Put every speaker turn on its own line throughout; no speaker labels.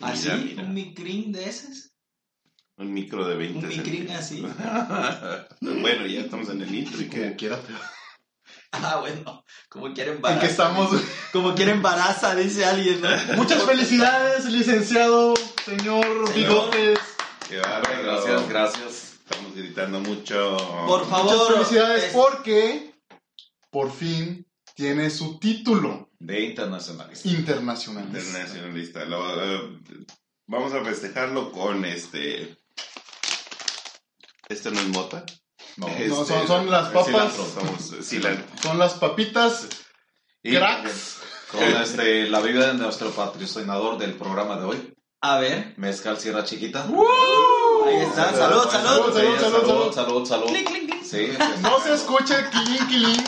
¿Así?
Mira, mira.
¿Un micrín de esas?
Un micro de 20
Un micrín así.
bueno, ya estamos en el intro y que...
quiera.
Ah, bueno. Como quieren
¿En
embaraza.
qué estamos?
Como quieren embaraza, dice alguien, ¿no?
Muchas felicidades, licenciado, señor
Señor.
Bigotes.
Qué bárbaro.
Gracias, gracias.
Estamos gritando mucho.
Por favor.
Muchas felicidades
es-
porque por fin tiene su título
De internacionalista.
internacional.
Internacionalista. Lo- eh, vamos a festejarlo con este... ¿Esto no es mota?
No.
Este,
No, son- son las papas.
cilantro, somos, eh, cilantro.
Son las papitas
Y
cracks.
con este, la bebida de nuestro patrocinador del programa de hoy,
A ver.
Mezcal Sierra Chiquita.
Ahí está. Salud, salud.
Salud, salud, salud,
salud, salud, salud.
Clic, clic, clic.
Sí,
No se escucha el quilín, quilín.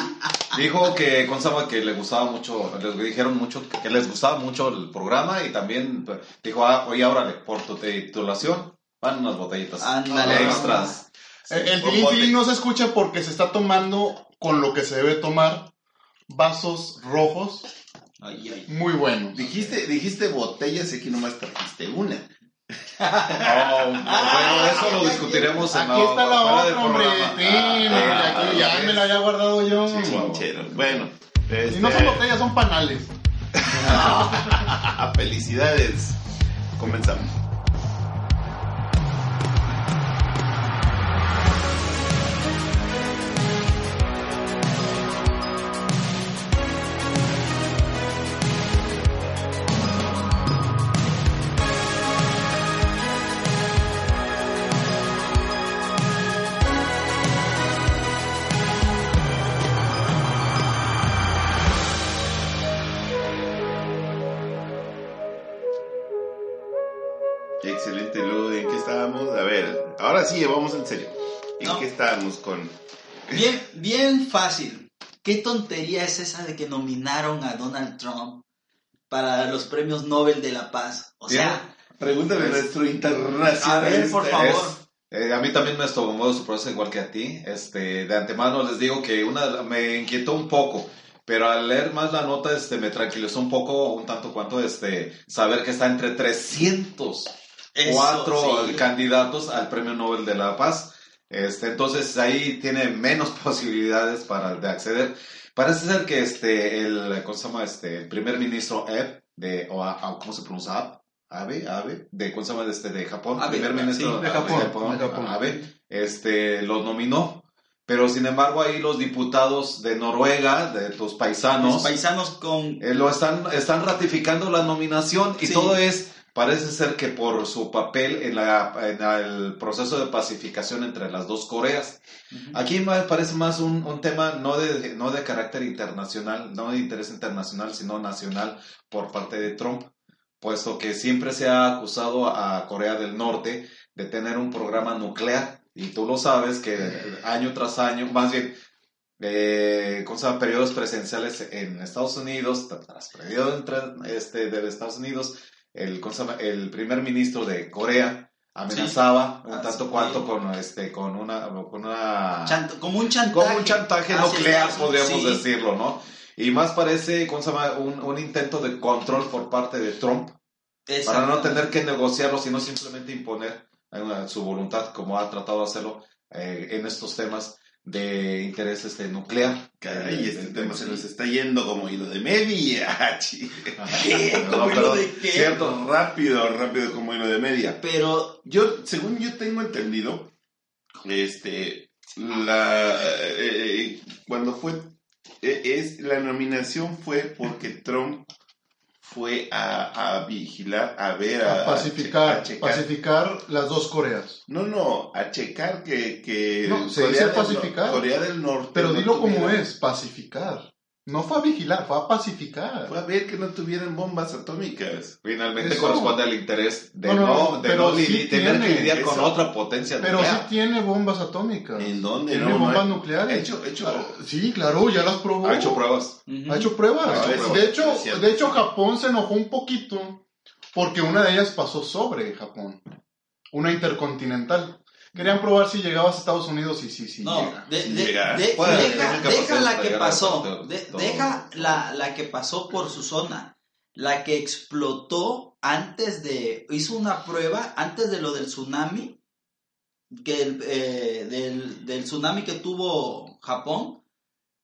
Dijo que Consama que le gustaba mucho, les dijeron mucho que les gustaba mucho el programa y también dijo, ah, oye, órale, por tu titulación, van unas botellitas
Ándale.
extras.
El, el
un
quilín,
bote.
quilín no se escucha porque se está tomando con lo que se debe tomar. Vasos rojos
Ay, ay.
muy buenos.
Dijiste, dijiste botellas y aquí nomás trajiste una.
Oh, bueno, eso lo discutiremos en
Aquí está la otra, hombre.
Ah,
aquí ya me la había guardado yo.
Bueno.
Y no
este,
son botellas, son panales.
Felicidades. Comenzamos. Excelente, Lu. ¿En qué estábamos? A ver, ahora sí, vamos en serio. ¿En
No.
qué estábamos con...?
Bien, bien fácil. ¿Qué tontería es esa de que nominaron a Donald Trump para los premios Nobel de la Paz? O sea,
Pregúntale a
Es-
nuestro internacional.
a ver, por favor.
Eh, a mí también me tomó su proceso igual que a ti. Este, de antemano les digo que una me inquietó un poco, pero al leer más la nota este, me tranquilizó un poco, un tanto cuanto este, saber que está entre 304
Eso, sí.
candidatos al Premio Nobel de la Paz. Este, entonces ahí tiene menos posibilidades para de acceder. Parece ser que este, el, ¿cómo se llama? Este, el primer ministro Abe, de, o, a- ¿cómo se pronuncia? Abe, Abe, de, ¿cómo se llama? Este, de Japón.
Abe,
primer
sí,
ministro
de Japón, de Japón.
Abe, este, los nominó. Pero sin embargo ahí los diputados de Noruega, de tus paisanos,
Los paisanos con...
eh, lo están, están ratificando la nominación y
Sí.
todo es, parece ser que por su papel en, la, en el proceso de pacificación entre las dos Coreas. Aquí me parece más un, un tema no de, no de carácter internacional, no de interés internacional, sino nacional por parte de Trump, puesto que siempre se ha acusado a Corea del Norte de tener un programa nuclear. Y tú lo sabes que año tras año, más bien, eh, ¿cómo se llama? periodos presenciales en Estados Unidos, tras periodos entre, este, de Estados Unidos, el, el primer ministro de Corea amenazaba un
Ah,
tanto
sí.
cuanto con, este, con una... Con una
chant- como un chantaje.
como un chantaje
hacia
nuclear, podríamos
sí.
decirlo, ¿no? Y más parece, ¿cómo se llama? Un, un intento de control por parte de Trump para no tener que negociarlo, sino simplemente imponer eh, su voluntad, como ha tratado de hacerlo eh, en estos temas de interés este, nuclear.
Caray,
Eh,
este
de-
tema
de-
se nos está yendo como hilo de media. chi.
¿Qué?
No,
¿Cómo
perdón.
hilo de qué?
Cierto.
Rápido, rápido como hilo de media.
Pero
Yo, según yo tengo entendido, este, la, eh, cuando fue, eh, es, la nominación fue porque Trump fue a, a vigilar, a ver, a,
A pacificar,
a checar.
pacificar las dos Coreas.
No, no, a checar que, que
No, se dice
del
pacificar.
Corea del Norte.
Pero
no
dilo como es, pacificar. No fue a vigilar, fue a pacificar.
Fue a ver que no tuvieran bombas atómicas.
Finalmente
Eso.
corresponde al interés de
No,
de no
sí
li- tener que lidiar con otra potencia
Pero sí tiene bombas atómicas.
¿En dónde?
Tiene
No,
bombas nucleares.
Hecho, hecho.
Ah, sí, claro, ya las probó.
Ha hecho pruebas.
Ha hecho pruebas.
Ha hecho
de,
pruebas,
hecho,
es cierto.
de hecho, Japón se enojó un poquito porque una de ellas pasó sobre Japón. Una intercontinental. Querían probar si llegabas a Estados Unidos y sí, sí
No,
llega.
de-
Sí
de-
llega.
de-
Puede,
deja, la que pasó, deja la, la que pasó por su zona. la que explotó antes de, hizo una prueba antes de lo del tsunami, que el, eh, del, del tsunami que tuvo Japón,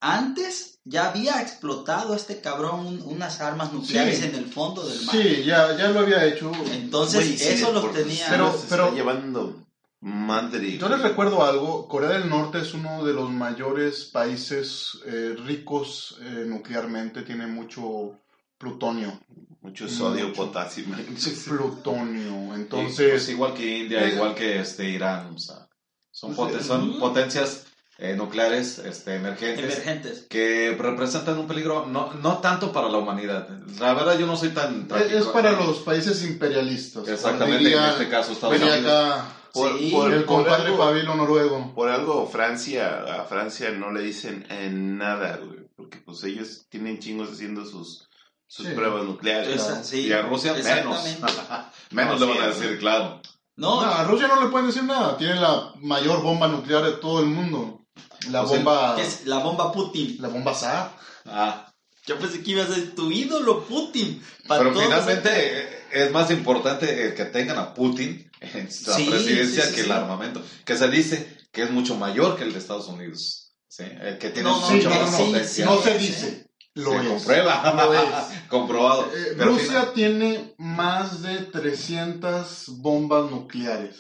antes ya había explotado este cabrón un- unas armas nucleares
Sí.
en el fondo del mar.
Sí, ya, ya lo había hecho.
Entonces,
sí,
eso los tenía.
Pero- pero-
llevando madre.
Yo les recuerdo algo, Corea del Norte es uno de los mayores países eh, ricos eh, nuclearmente, tiene mucho plutonio.
Mucho sodio,
Mucho.
potasio.
Plutonio,
Pues
entonces...
igual que India,
Eh,
igual que este Irán, o sea, son,
pues,
poten- son
ujú.
potencias eh, nucleares este, emergentes
emergentes.
que representan un peligro no, no tanto para la humanidad. La verdad yo no soy tan...
Es,
trágico.
es para los países imperialistas.
Exactamente,
Diría-
en este caso Estados Unidos.
acá
Por,
Sí,
por-
el
por
compadre
algo,
Pabilo noruego.
por algo Francia, a Francia no le dicen en nada, güey, porque pues ellos tienen chingos haciendo sus, sus
Sí.
pruebas nucleares.
Esa- sí,
Y a Rusia menos. menos
No,
le van a
sí,
decir, claro.
No,
No, a Rusia no le pueden decir nada. Tiene la mayor bomba nuclear de todo el mundo. La
O sea,
bomba.
que es la bomba Putin.
La bomba SAR.
Ah,
Yo pensé que iba a ser tu ídolo Putin. Para
pero finalmente eh, es más importante el que tengan a Putin en la
Sí,
presidencia
sí, sí,
que el armamento, que se dice que es mucho mayor que el de Estados Unidos, ¿sí? El que tiene
No, no,
mucho
sí,
más
no, no,
potencia.
No se
sí.
dice. Lo
se
es.
comprueba,
Lo es.
comprobado.
Eh, Rusia
final-
tiene más de 300 bombas nucleares.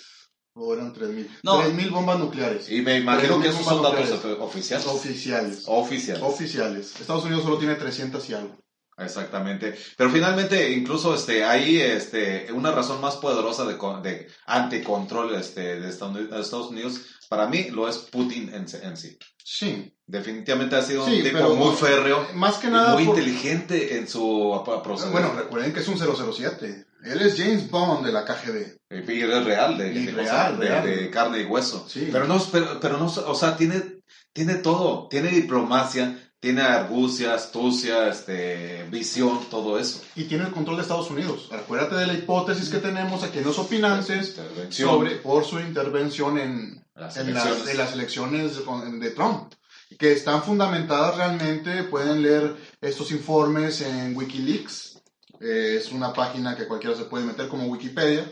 O eran 3.000.
No.
3.000 bombas nucleares.
y me imagino que esos son datos
nucleares.
oficiales.
Oficiales.
Oficiales.
Oficiales. Estados Unidos solo tiene 300 y algo.
Exactamente. Pero finalmente, incluso este, hay este, una razón más poderosa de, de anticontrol este, de Estados Unidos- para mí lo es Putin en, en sí.
Sí.
Definitivamente ha sido
Sí,
un tipo
pero-
muy férreo,
Más que nada.
muy
por-
inteligente en su ap- proceso.
Bueno, recuerden que es un 007. Él es James Bond de la KGB.
y es real, de,
Y
de-
real,
de-
real.
de carne y hueso.
Sí.
Pero no, pero, pero no, o sea, tiene, tiene todo. Tiene diplomacia, tiene argucia, astucia, este, visión, todo eso.
Y tiene el control de Estados Unidos. Acuérdate de la hipótesis que tenemos aquí en los opinantes sobre por su intervención en,
Las
en, las,
elecciones.
en las elecciones de Trump, que están fundamentadas realmente, pueden leer estos informes en Wikileaks, eh, es una página que cualquiera se puede meter como Wikipedia,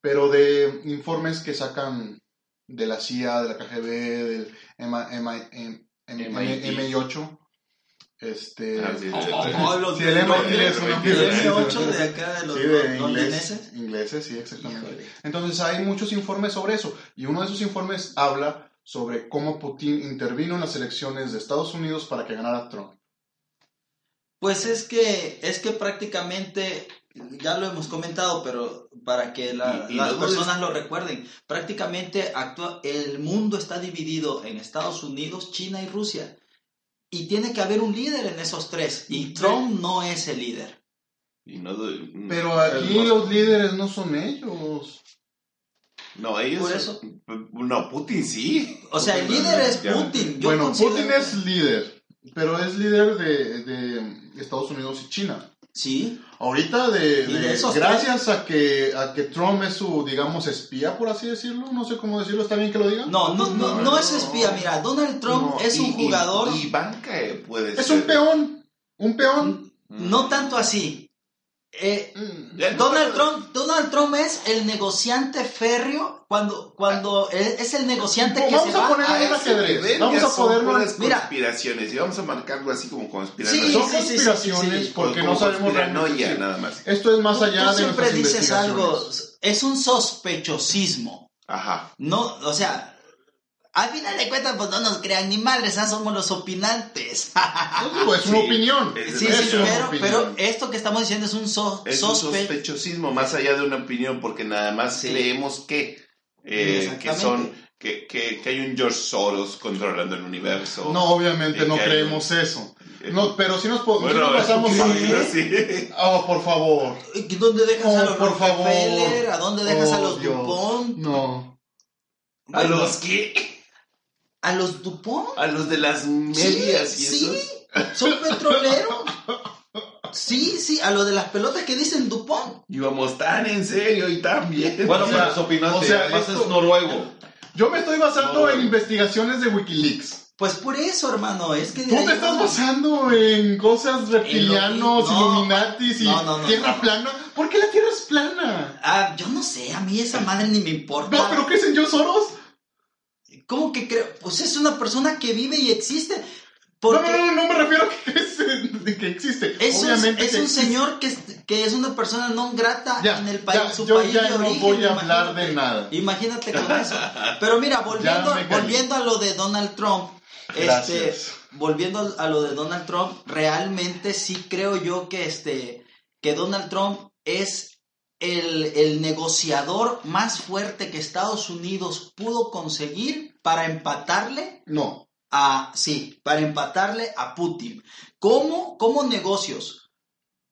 pero de informes que sacan de la CIA, de la KGB, del M- M- M- M-
MIT.
MI8, este...
Ah, sí,
el M-
los
el
de-
es una-
el M8 de acá de los
Sí, de inglés,
londoneses.
ingleses, sí, exactamente.
Híjole.
Entonces hay muchos informes sobre eso y uno de esos informes habla sobre cómo Putin intervino en las elecciones de Estados Unidos para que ganara Trump.
Pues es que, es que prácticamente, ya lo hemos comentado, pero para que la-
Y- y
las
no
personas lo recuerden, prácticamente actúa, el mundo está dividido en Estados Unidos, China y Rusia. Y tiene que haber un líder en esos tres. Y Trump no es el líder.
Y no du-
Pero aquí los líderes no son ellos.
No, ellos.
Por eso.
No, Putin sí.
O sea, el líder es Putin. Yo
bueno,
considero-
Putin es líder, pero es líder de, de Estados Unidos y China.
Sí,
Ahorita de,
Y de
de-
esos
gracias a que a que Trump es su digamos espía por así decirlo, no sé cómo decirlo, está bien que lo diga.
no, no, no, no es espía. Mira, Donald Trump
No,
es un
y- y-
jugador.
Y, banca puede
es
ser.
un peón, un peón.
No tanto así. Eh,
Mm.
No,
Donald Trump, Donald Trump es el negociante férreo cuando, cuando es es el negociante que
Vamos
se
a
va
poner
A
un
ese
ajedrez.
nivel
Vamos a poderlo
Mira.
conspiraciones y vamos a marcarlo así como conspiraciones.
Sí,
Son
sí, sí, sí,
conspiraciones
sí, sí.
porque
Como
no sabemos realmente.
nada más.
Esto es más
Tú-
allá
tú
de
siempre dices algo, es un sospechosismo.
Ajá.
No, o sea, al final de cuentas, pues no nos crean ni madres, ah, somos los opinantes.
No es una
Sí.
opinión.
Es-
sí, sí, pero,
opinión.
pero esto que estamos diciendo es un so-
Es un
sospe-
sospechosismo más allá de una opinión porque nada más
Sí.
creemos que, eh, que son que, que, que hay un George Soros controlando el universo.
No, obviamente no creemos eso. No, pero si nos, po- si
Bueno,
nos basamos
sí.
Oh, por favor.
¿Dónde dejas
Oh,
a los
por favor.
¿A dónde dejas a
Oh,
los
Dios.
Dupont?
No.
¿A
Bueno,
los qué?
¿A los Dupont?
A los de las medias y
sí,
esos.
son petroleros. Sí, sí, a lo de las pelotas que dicen Dupont.
Íbamos tan en serio y tan bien.
Bueno,
O
pero
sea,
es opinante,
o sea,
además
esto-
es noruego.
Yo me estoy basando
No.
en investigaciones de Wikileaks.
Pues por eso, hermano, es que...
Tú te estás basando en cosas reptilianos,
no.
illuminatis y
No, no, no,
tierra
no.
plana. ¿Por qué la tierra es plana?
Ah, yo no sé, a mí esa madre ni me importa.
No, pero ¿qué es en George Soros?
¿Cómo que creo? Pues es una persona que vive y existe.
No,
Porque
no, no, no me refiero a que, es- existe.
es, un,
Obviamente
es
que
un
existe.
señor que es, que es una persona no grata
Ya,
en el país,
ya,
su
yo
país
ya
de
no
origen,
voy a hablar de nada.
Imagínate con eso. Pero mira, volviendo, volviendo a lo de Donald Trump, este, volviendo a lo de Donald Trump, realmente sí creo yo que este, que Donald Trump es el, el negociador más fuerte que Estados Unidos pudo conseguir para empatarle
No.
a, sí, para empatarle a Putin. ¿Cómo? ¿Cómo negocios?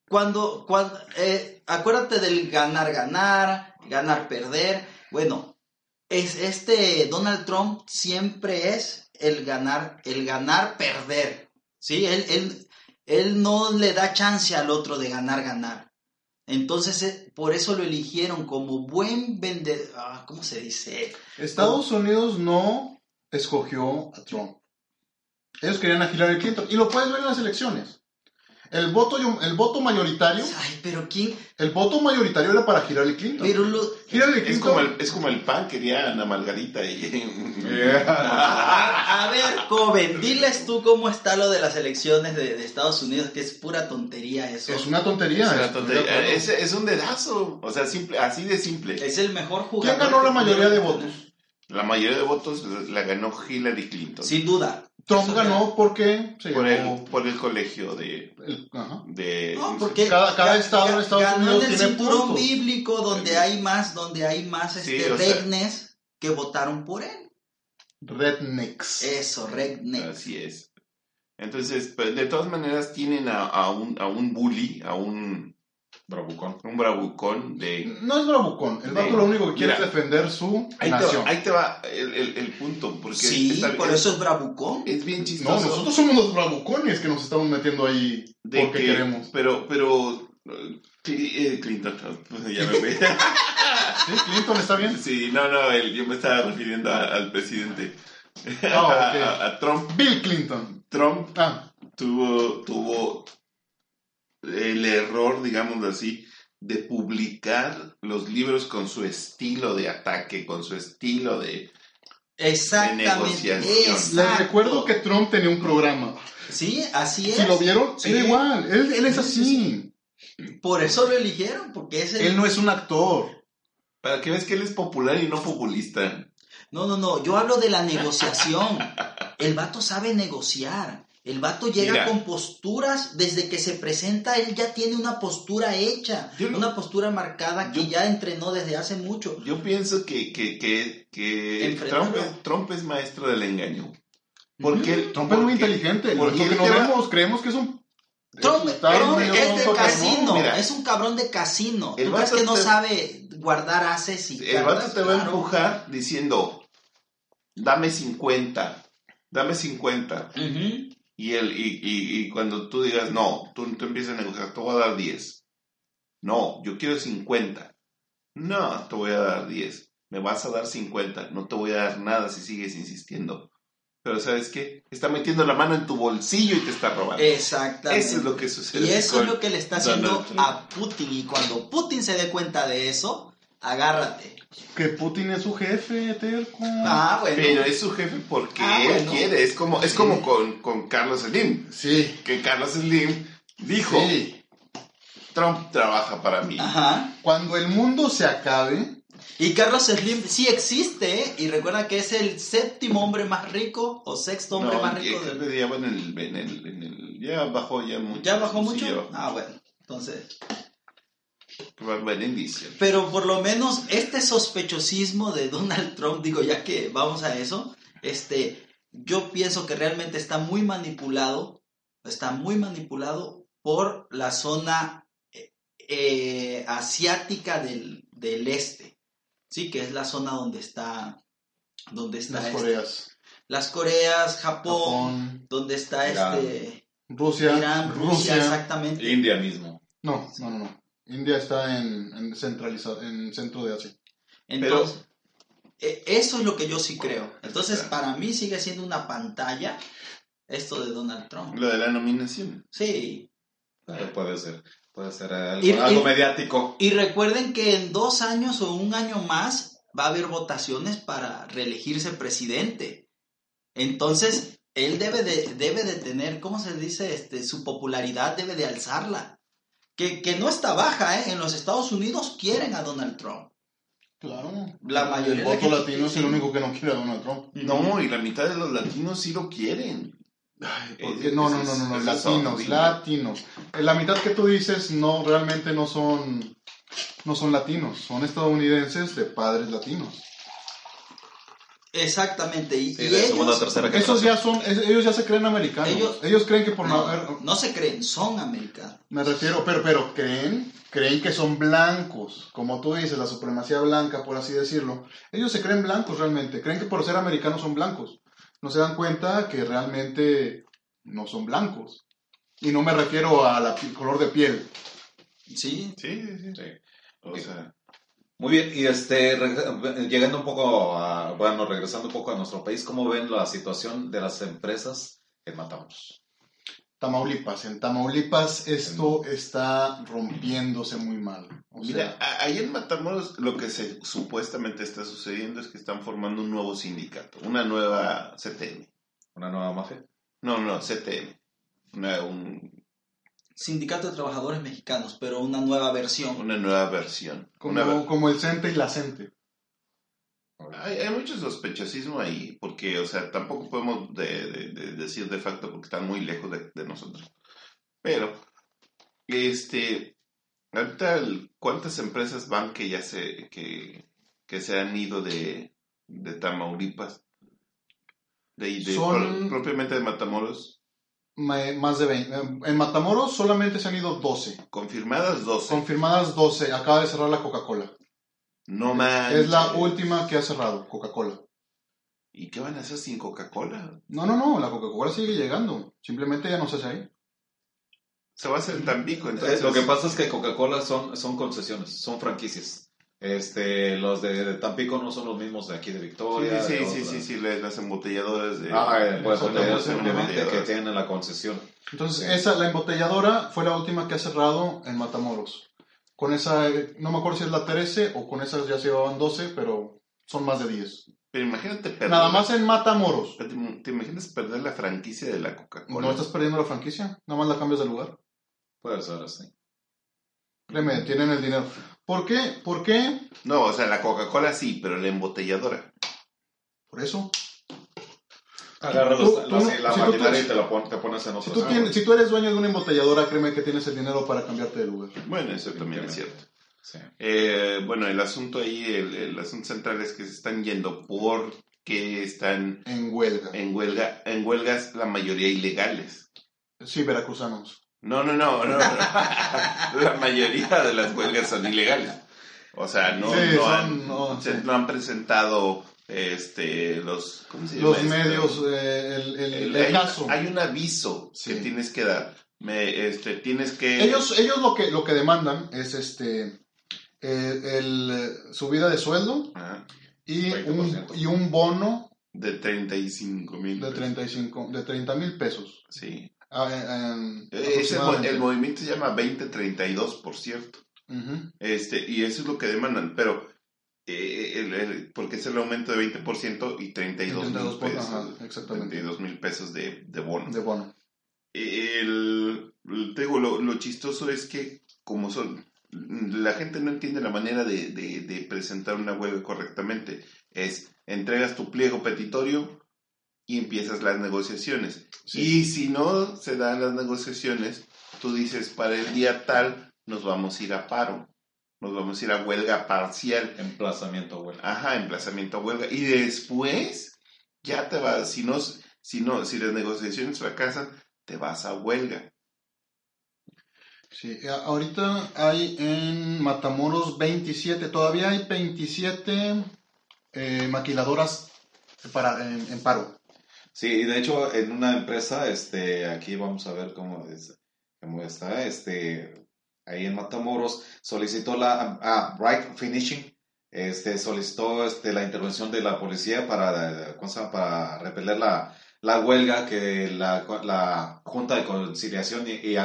Cuando, cuando, eh, acuérdate del ganar, ganar, ganar, perder. Bueno, es, este Donald Trump siempre es el ganar, el ganar, perder. ¿Sí? Él, él, él no le da chance al otro de ganar, ganar. Entonces, eh, por eso lo eligieron como buen vendedor. ah, ¿Cómo se dice?
Estados Unidos no escogió a Trump. Ellos querían a Hillary Clinton. Y lo puedes ver en las elecciones. El voto, el voto mayoritario,
Ay, pero quién.
el voto mayoritario era para Hillary Clinton.
Pero lo,
Hillary
Es
Clinton.
como, el, es como el pan, quería Ana Margarita y...
A, a ver, joven, diles tú cómo está lo de las elecciones de, de Estados Unidos, que es pura tontería eso.
Es una tontería.
Es, una tontería. Es- es un dedazo, o sea, simple, así de simple.
Es el mejor jugador.
¿Quién ganó la
que
mayoría de votos?
La mayoría de votos la ganó Hillary Clinton.
Sin duda.
Trump
Eso
ganó porque se
por, el, por el colegio de...
el- ajá.
de
No, porque
Cada- estado en Estados
ganó
Unidos
en el
tiene
cinturón
puntos.
bíblico donde hay más, donde hay más
Sí,
este,
sea-
regnes que votaron por él.
Rednecks.
Eso, regnes.
Así es. Entonces, pero de todas maneras tienen a, a un, a un bully, a un,
Bravucón.
un bravucón de...
No es bravucón. El vato lo único que quiere
Mira.
es defender su
Ahí te,
nación.
va, ahí te va el, el- el punto, porque
Sí,
está-
por
es,
eso es bravucón.
es bien
No,
chistoso.
nosotros somos los bravucones que nos estamos metiendo ahí
de
porque
que-
queremos.
Pero, pero... eh, eh, Clinton, no, ya me.
Sí, Clinton está bien.
Sí, no, no, el- yo me estaba refiriendo a- al presidente.
Ah,
a Trump.
Bill Clinton.
Trump
Ah,
tuvo, tuvo el error, digámoslo así, de publicar los libros con su estilo de ataque, con su estilo de...
Exactamente.
negociación.
les recuerdo que Trump tenía un programa.
Sí, así es.
Si lo vieron,
Sí.
era igual. Él, él es
Sí,
así.
Por eso lo eligieron, porque es el...
Él no es un actor.
Para que veas que él es popular y no populista.
No, no, no, yo hablo de la negociación. El vato sabe negociar. El vato llega
Mira.
con posturas, desde que se presenta, él ya tiene una postura hecha,
Yo
una postura marcada que
Yo-
ya entrenó desde hace mucho.
Yo pienso que, que, que. Trump, Trump es maestro del engaño. Porque él-
Trump es muy inteligente.
porque
lo no vemos, creemos que es un.
Trump, es de casino,
Mira.
es un cabrón de casino.
El
¿Tú crees
vato
que no
te-
sabe guardar haces y
El vato te va a empujar diciendo, dame 50, dame 50.
Ujú.
Y, él, y, y, y cuando tú digas, no, tú, tú empiezas a negociar, te voy a dar 10. No, yo quiero 50. No, te voy a dar 10. Me vas a dar 50. No te voy a dar nada si sigues insistiendo. Pero ¿sabes qué? Está metiendo la mano en tu bolsillo y te está robando.
Exactamente.
Eso es lo que sucede.
Y eso es lo que le está haciendo a Putin. Y cuando Putin se dé cuenta de eso, agárrate.
Que Putin es su jefe, terco.
Ah, bueno.
Pero es su jefe porque
Ah,
él
bueno.
quiere. Es como, es como con, con Carlos Slim.
Sí.
Que Carlos Slim dijo,
Sí.
Trump trabaja para mí.
Ajá.
Cuando el mundo se acabe,
Y Carlos Slim sí existe, ¿eh? Y recuerda que es el séptimo hombre más rico o sexto hombre
No,
más rico del...
ya va en el, en el- en el- ya bajó ya mucho.
¿Ya bajó
Sí,
mucho?
ya bajó
Ah, bueno. Entonces...
indicio.
Pero por lo menos este sospechosismo de Donald Trump, digo, ya que vamos a eso, este, yo pienso que realmente está muy manipulado, está muy manipulado por la zona eh, eh, asiática del, del este, sí, que es la zona donde está, donde está
las
este-
Coreas,
las Coreas, Japón,
Japón,
donde está
Irán.
este,
Rusia,
Irán, Rusia,
Rusia.
exactamente.
India mismo.
No, no, no, no. India está en, en centralizado, en centro de Asia.
Entonces, E- Eso es lo que yo sí creo. Entonces,
Claro.
para mí sigue siendo una pantalla esto de Donald Trump.
Lo de la nominación.
Sí.
Puede ser, puede ser algo,
Y-
algo
y-
mediático.
Y recuerden que en dos años o un año más va a haber votaciones para reelegirse presidente. Entonces, él debe de, debe de tener, ¿cómo se dice? Este, su popularidad debe de alzarla. Que, que no está baja, ¿eh? En los Estados Unidos quieren a Donald Trump.
Claro.
La mayoría
El voto latino es el único que no quiere a Donald Trump.
No, y la mitad de los latinos sí lo quieren.
Porque- no, no, no, no, no, latinos, latinos. Eh, La mitad que tú dices no, realmente no son, no son latinos, son estadounidenses de padres latinos.
Exactamente. Y,
Sí,
y
de
ellos,
segunda o tercera
Esos ya son, ellos ya se creen americanos.
Ellos-
Ellos, creen que por no
no,
haber,
no se creen, son americanos.
me refiero, pero, pero creen, creen que son blancos, como tú dices, la supremacía blanca, por así decirlo. Ellos se creen blancos realmente, creen que por ser americanos son blancos. No se dan cuenta que realmente no son blancos. Y no me refiero a la pi- color de piel.
Sí.
Sí, sí, sí.
Sí.
O sea,
Muy bien, y este, reg- llegando un poco a, bueno, regresando un poco a nuestro país, ¿cómo ven la situación de las empresas en Matamoros?
Tamaulipas. En Tamaulipas esto está rompiéndose muy mal. O
mira,
sea,
ahí en Matamoros lo que se supuestamente está sucediendo es que están formando un nuevo sindicato, una nueva CTM.
¿Una nueva mafia?
No, no, CTM. Una, un-
Sindicato de Trabajadores Mexicanos, pero una nueva versión.
una nueva versión.
como,
Una ver-
como el CENTE y la CENTE.
Hay, hay mucho sospechosismo ahí, porque, o sea, tampoco podemos de- de- de decir de facto porque están muy lejos de, de nosotros. Pero, este, ahorita, el- ¿cuántas empresas van que ya se, que, que se han ido de, de Tamaulipas? De, de-
Son-
pro- propiamente de Matamoros,
Ma- Más de 20. En Matamoros solamente se han ido 12.
confirmadas 12.
Confirmadas 12. Acaba de cerrar la Coca-Cola.
no manches.
Es la última que ha cerrado, Coca-Cola.
¿Y qué van a hacer sin Coca-Cola?
No, no, no, la Coca-Cola sigue llegando. Simplemente ya no se hace ahí.
Se va a hacer Tampico, entonces.
Eh, lo que pasa es que Coca-Cola son, son concesiones, son franquicias. Este, los de, de Tampico no son los mismos de aquí de
Sí,
Victoria.
sí, sí,
otras-
sí, sí, las, las embotelladoras de...
Ah, eh, pues, simplemente que tienen la concesión.
Entonces, esa, la embotelladora fue la última que ha cerrado en Matamoros. Con esa, eh, no me acuerdo si es la 13 o con esas ya se llevaban 12, pero son más de 10.
Pero imagínate perder...
Nada más en Matamoros.
¿Te, te imaginas perder la franquicia de la Coca-Cola?
No estás perdiendo la franquicia, nada más la cambias de lugar.
Puede ser así.
Créeme, tienen el dinero. ¿Por qué? ¿Por qué?
No, o sea, la Coca-Cola sí, pero la embotelladora.
Por eso.
Agarras
Tú-
la,
tú
la-
no-
la
si tú
maquinaria y te la pon- te pones en
Si
otro
tienes- si tú eres dueño de una embotelladora, créeme que tienes el dinero para cambiarte de lugar.
Bueno, eso también es cierto.
Sí.
Eh, bueno, el asunto ahí, el, el asunto central es que se están yendo porque están
En huelga.
en huelga, en huelgas la mayoría ilegales.
Sí, veracruzanos.
No, no, no, no, no. La mayoría de las huelgas son ilegales. O sea, no,
Sí,
no,
son-
han,
no,
se-
sí.
no han presentado este los ¿cómo se llama
Los
esto?
medios, eh, el, el-
El-
el
hay,
caso.
hay un aviso
Sí.
que tienes que dar. Me, este, tienes que
Ellos, ellos lo que lo que demandan es este eh, el, subida de sueldo
Ajá,
y un,
20%.
y un bono
de 35 mil.
de 35 de 30 mil pesos.
Sí.
Ah,
el, movimiento se llama 2032, por cierto. Este, y eso es lo que demandan, pero eh, el- el- porque es el aumento de 20% y 32 mil
32 por-
pesos.
ajá, exactamente.
32 mil pesos de, de bono.
De bono.
El, te digo, lo, lo chistoso es que como son, la gente no entiende la manera de, de- de presentar una huelga correctamente. Es, entregas tu pliego petitorio y empiezas las negociaciones.
Sí.
Y si no se dan las negociaciones, tú dices, para el día tal nos vamos a ir a paro, nos vamos a ir a huelga parcial.
Emplazamiento, bueno.
Ajá, emplazamiento a huelga. Y después ya te vas, si no, si no, si las negociaciones fracasan, te vas a huelga.
Sí, a- ahorita hay en Matamoros 27, todavía hay 27 eh, maquiladoras para, en, en paro.
Sí, y de hecho en una empresa, este, aquí vamos a ver cómo, es- cómo está, este, ahí en Matamoros, solicitó la ah, Bright Finishing, este, solicitó este, la intervención de la policía para, para repeler la, la huelga que la, la Junta de Conciliación y, y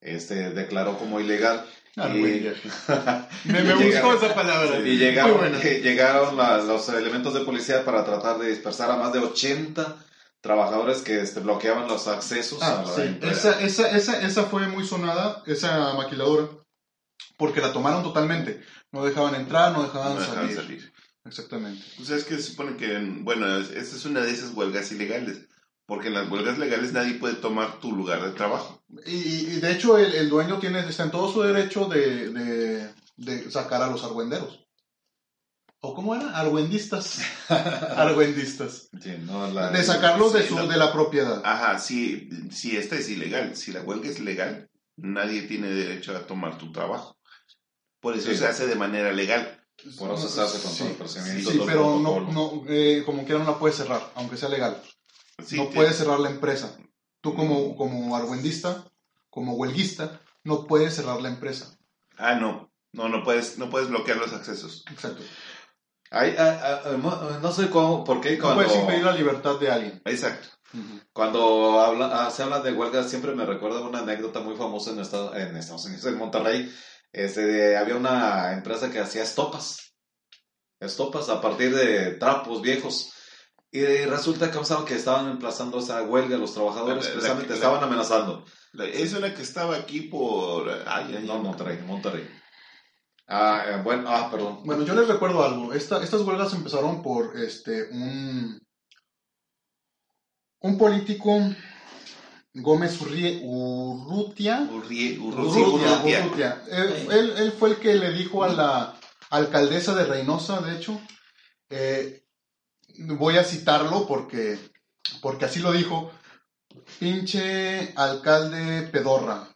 este, declaró como ilegal.
Argüendeaje.
Y-
Me, me
llega-
esa palabra.
y llegaron,
Muy buena.
llegaron la- los elementos de policía para tratar de dispersar a más de 80 trabajadores que este, bloqueaban los accesos
Ah,
a la
sí. Esa, esa, esa, esa fue muy sonada, esa maquiladora, porque la tomaron totalmente. No dejaban entrar, no dejaban,
No dejaban
salir.
salir.
Exactamente.
O sea, es que se supone que, bueno, es- esta es una de esas huelgas ilegales. Porque en las huelgas legales nadie puede tomar tu lugar de trabajo.
Y, y de hecho el, el dueño tiene, está en todo su derecho de, de, de sacar a los argüenderos. ¿O cómo era? Argüendistas. argüendistas.
Sí, no, la-
De sacarlos de,
Sí,
su,
no.
de la propiedad.
Ajá, si, si esta es ilegal, si la huelga es legal, nadie tiene derecho a tomar tu trabajo. Por eso
Sí.
se hace de manera legal.
Por eso se hace con todo el
Sí,
procedimiento.
sí, pero no, no eh, como quiera no la puedes cerrar, aunque sea legal.
Sí,
no puedes cerrar la empresa. Tú como, como argüendista, como huelguista, no puedes cerrar la empresa.
Ah, no. No, no puedes, no puedes bloquear los accesos.
Exacto.
Hay- ah, ah, mo- no sé cómo, por qué
No puedes impedir la libertad de alguien.
Exacto.
cuando habla, ah, se habla de huelga, siempre me recuerda una anécdota muy famosa en, Estados, en Estados Unidos, en Monterrey. Este, había una empresa que hacía estopas. Estopas a partir de trapos viejos. Y resulta que, pensaban que estaban emplazando esa huelga, los trabajadores
La- la-
precisamente
la-
estaban amenazando.
La- Esa es la que estaba aquí por... Ay, ay,
No,
ay.
Monterrey, Monterrey. Ah, eh, bueno, ah, perdón.
Bueno, yo les recuerdo algo. Esta- estas huelgas empezaron por este un, un político, Gómez Urrie- Urrutia.
Urrie- Urru-
Urrutia,
Urrutia.
Él- él fue el que le dijo a la alcaldesa de Reynosa, de hecho, eh, voy a citarlo porque, porque así lo dijo, pinche alcalde pedorra.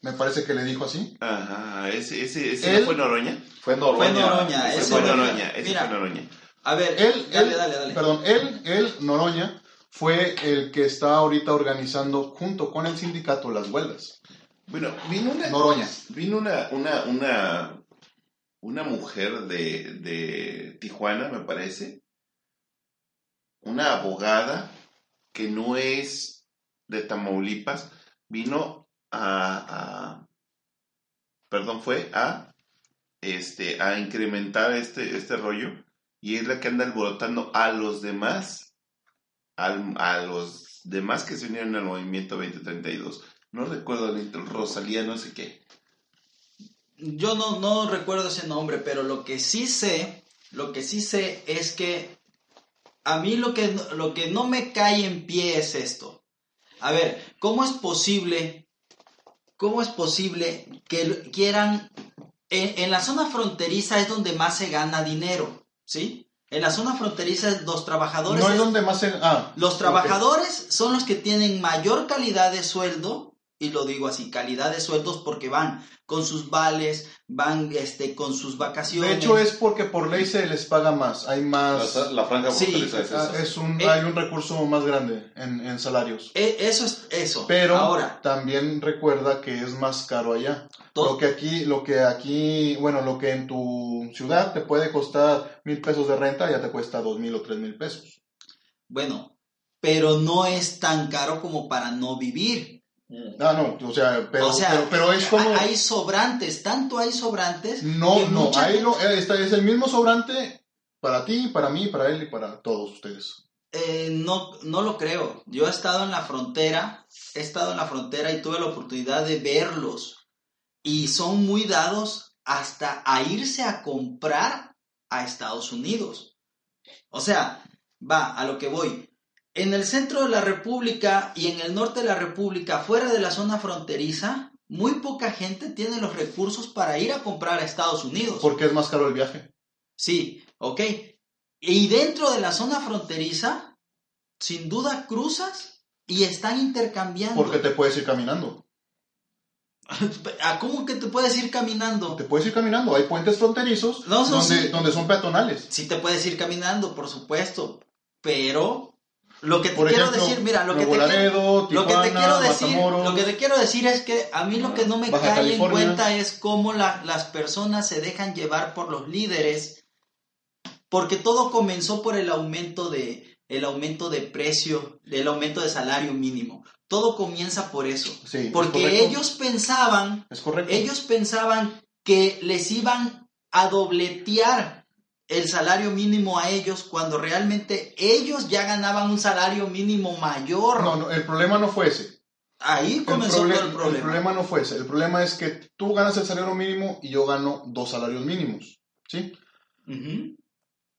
Me parece que le dijo así.
Ajá, ese, ese, ese
Él-
no fue Noroña.
Fue Noroña.
Fue Noroña,
Ese fue
Noroña.
Noroña, ese
Mira.
fue Noroña.
A ver,
Él,
dale,
él-
dale, dale.
Perdón, él, él, Noroña, fue el que está ahorita organizando junto con el sindicato las huelgas.
Bueno, vino una...
Noroña.
Vino una, una, una, una mujer de, de Tijuana, me parece. Una abogada que no es de Tamaulipas. Vino a, perdón, fue a, este, a incrementar este, este rollo. Y es la que anda alborotando a los demás, al- a los demás que se unieron al movimiento 2032. No recuerdo Rosalía, no sé qué.
Yo no, no recuerdo ese nombre, pero lo que sí sé, lo que sí sé es que a mí lo que, no- lo que no me cae en pie es esto. A ver, ¿cómo es posible, cómo es posible que quieran, en, en la zona fronteriza es donde más se gana dinero, ¿sí? En la zona fronteriza los trabajadores...
No es donde más se... Ah,
los trabajadores son los que tienen mayor calidad de sueldo, y lo digo así, calidad de sueldos porque van con sus vales, van este, con sus vacaciones.
De hecho es porque por ley se les paga más, hay más...
La, la franja
Sí,
es
ah,
esa.
es un,
Eh.
hay un recurso más grande en, en salarios.
E- eso es eso.
Pero
Ahora,
también recuerda que es más caro allá.
todo-
Lo que aquí, lo que aquí, bueno, lo que en tu ciudad te puede costar mil pesos de renta, ya te cuesta dos mil o tres mil pesos.
bueno, pero no es tan caro como para no vivir.
Ah, no, o sea, pero,
o sea,
pero, pero es como...
hay sobrantes, tanto hay sobrantes.
No, no, ahí
gente-
lo, eh, está- es el mismo sobrante para ti, para mí, para él y para todos ustedes.
Eh, no, no lo creo. Yo he estado en la frontera, he estado en la frontera y tuve la oportunidad de verlos. Y son muy dados hasta a irse a comprar a Estados Unidos. O sea, va a lo que voy. En el centro de la República y en el norte de la República, fuera de la zona fronteriza, muy poca gente tiene los recursos para ir a comprar a Estados Unidos.
Porque es más caro el viaje.
Sí, ok. Y dentro de la zona fronteriza, sin duda cruzas y están intercambiando.
Porque te puedes ir caminando.
¿A cómo que te puedes ir caminando?
Te puedes ir caminando. Hay puentes fronterizos
No, son
donde,
sí.
donde son peatonales.
Sí te puedes ir caminando, por supuesto, pero Lo que te
Por
quiero
ejemplo,
decir, mira, lo que, te quiero,
Laredo,
lo que te
Tijuana,
quiero decir,
Matamoros.
lo que te quiero decir es que a mí lo que no me
Baja
cae
California.
en cuenta es cómo la- las personas se dejan llevar por los líderes, porque todo comenzó por el aumento de el aumento de precio, el aumento de salario mínimo. Todo comienza por eso,
Sí,
porque ellos pensaban
Es
ellos pensaban que les iban a dobletear el salario mínimo a ellos cuando realmente ellos ya ganaban un salario mínimo mayor.
No, no, el problema no fue ese.
Ahí comenzó todo el problema.
el problema no fue ese. El problema es que tú ganas el salario mínimo y yo gano dos salarios mínimos. ¿Sí?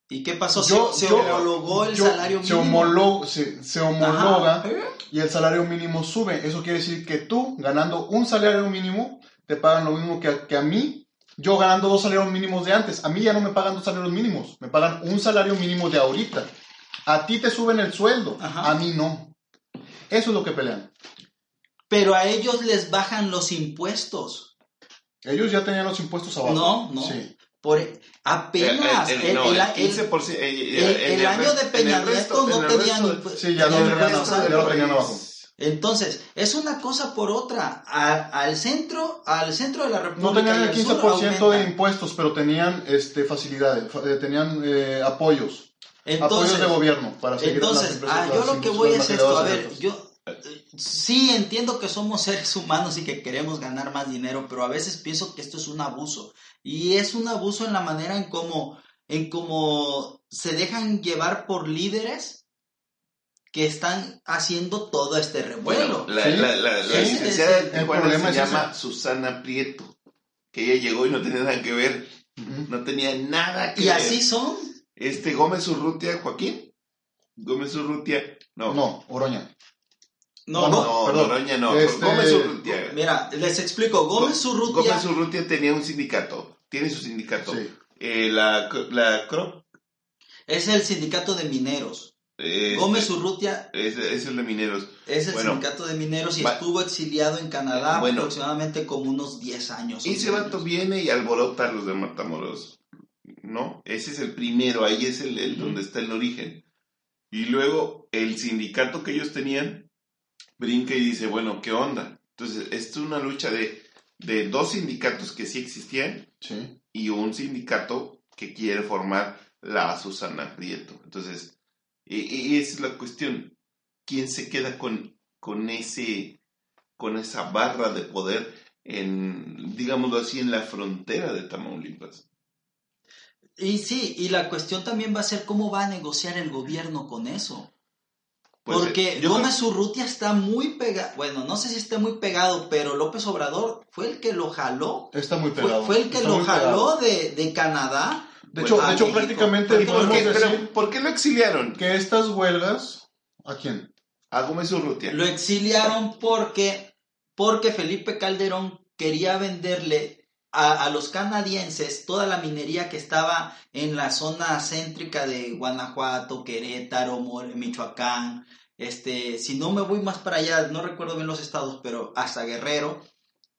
¿Y qué pasó?
Yo-
se, homologó el
yo-
salario
se,
mínimo.
se, se homologa y el salario mínimo sube. Eso quiere decir que tú, ganando un salario mínimo, te pagan lo mismo que que a mí, yo ganando dos salarios mínimos de antes. A mí ya no me pagan dos salarios mínimos, me pagan un salario mínimo de ahorita. A ti te suben el sueldo,
Ajá.
a mí no. Eso es lo que pelean.
Pero a ellos les bajan los impuestos.
Ellos ya tenían los impuestos abajo.
No, no.
Sí.
Por apenas
El, el-
el,
no,
el-
el
el-
15%, eh, eh,
el-
en
el año
re-
de Peña Nieto no tenían
resto-
impu-
Sí, ya lo
tenían impuestos
ya lo abajo.
Entonces, es una cosa por otra. A- al centro, al centro de la República.
No tenían el
al sur
15% de impuestos, pero tenían este, facilidades, fa- eh, tenían eh, apoyos,
Entonces,
apoyos de gobierno para seguir las
entonces
empresas.
ah, yo
las
lo que voy es esto. A ver, yo eh, sí entiendo que somos seres humanos y que queremos ganar más dinero, pero a veces pienso que esto es un abuso. Y es un abuso en la manera en cómo, en cómo se dejan llevar por líderes que están haciendo todo este revuelo.
Bueno, la,
Sí,
la, la, la
sí,
licenciada de
el
Tijuana
problema
se
es
llama
ese.
Susana Prieto, que ella llegó y no tenía nada que ver, no tenía nada que
y
ver.
así son.
Este Gómez Urrutia, Joaquín, Gómez Urrutia, no,
No, Oroña.
No,
No,
no.
Noroña no,
Este-
Gómez Urrutia.
Mira, les explico. Gómez Urrutia
Gómez Urrutia tenía un sindicato, tiene su sindicato.
Sí.
Eh, la, la CRO,
es el sindicato de mineros.
Eh,
Gómez Urrutia
es, es el de mineros.
es el
Bueno.
sindicato de mineros y
Va-
estuvo exiliado en Canadá
Bueno.
aproximadamente como unos 10 años.
Ese vato viene y alborota a los de Matamoros. ¿No? Ese es el primero, ahí es el, el donde está el origen. Y luego el sindicato que ellos tenían brinca y dice, bueno, ¿qué onda? Entonces, esto es una lucha de, de dos sindicatos que sí existían
Sí.
y un sindicato que quiere formar la Susana Prieto. Entonces, y, y esa es la cuestión. ¿Quién se queda con, con ese con esa barra de poder en, digámoslo así, en la frontera de Tamaulipas?
Y sí, y la cuestión también va a ser cómo va a negociar el gobierno con eso.
Pues,
Porque
eh, yo
Gómez Urrutia está muy pegado, bueno, no sé si está muy pegado, pero López Obrador fue el que lo jaló.
Está muy
Fue,
pegado.
fue el que
Está
lo jaló de, de Canadá.
De hecho,
a
de hecho prácticamente
¿Por qué,
podemos
pero,
decir
¿por qué lo exiliaron?
que estas huelgas... ¿A quién?
A Gómez Urrutia.
Lo exiliaron porque, porque Felipe Calderón quería venderle a, a los canadienses toda la minería que estaba en la zona céntrica de Guanajuato, Querétaro, More- Michoacán. Este, si no me voy más para allá, no recuerdo bien los estados, pero hasta Guerrero.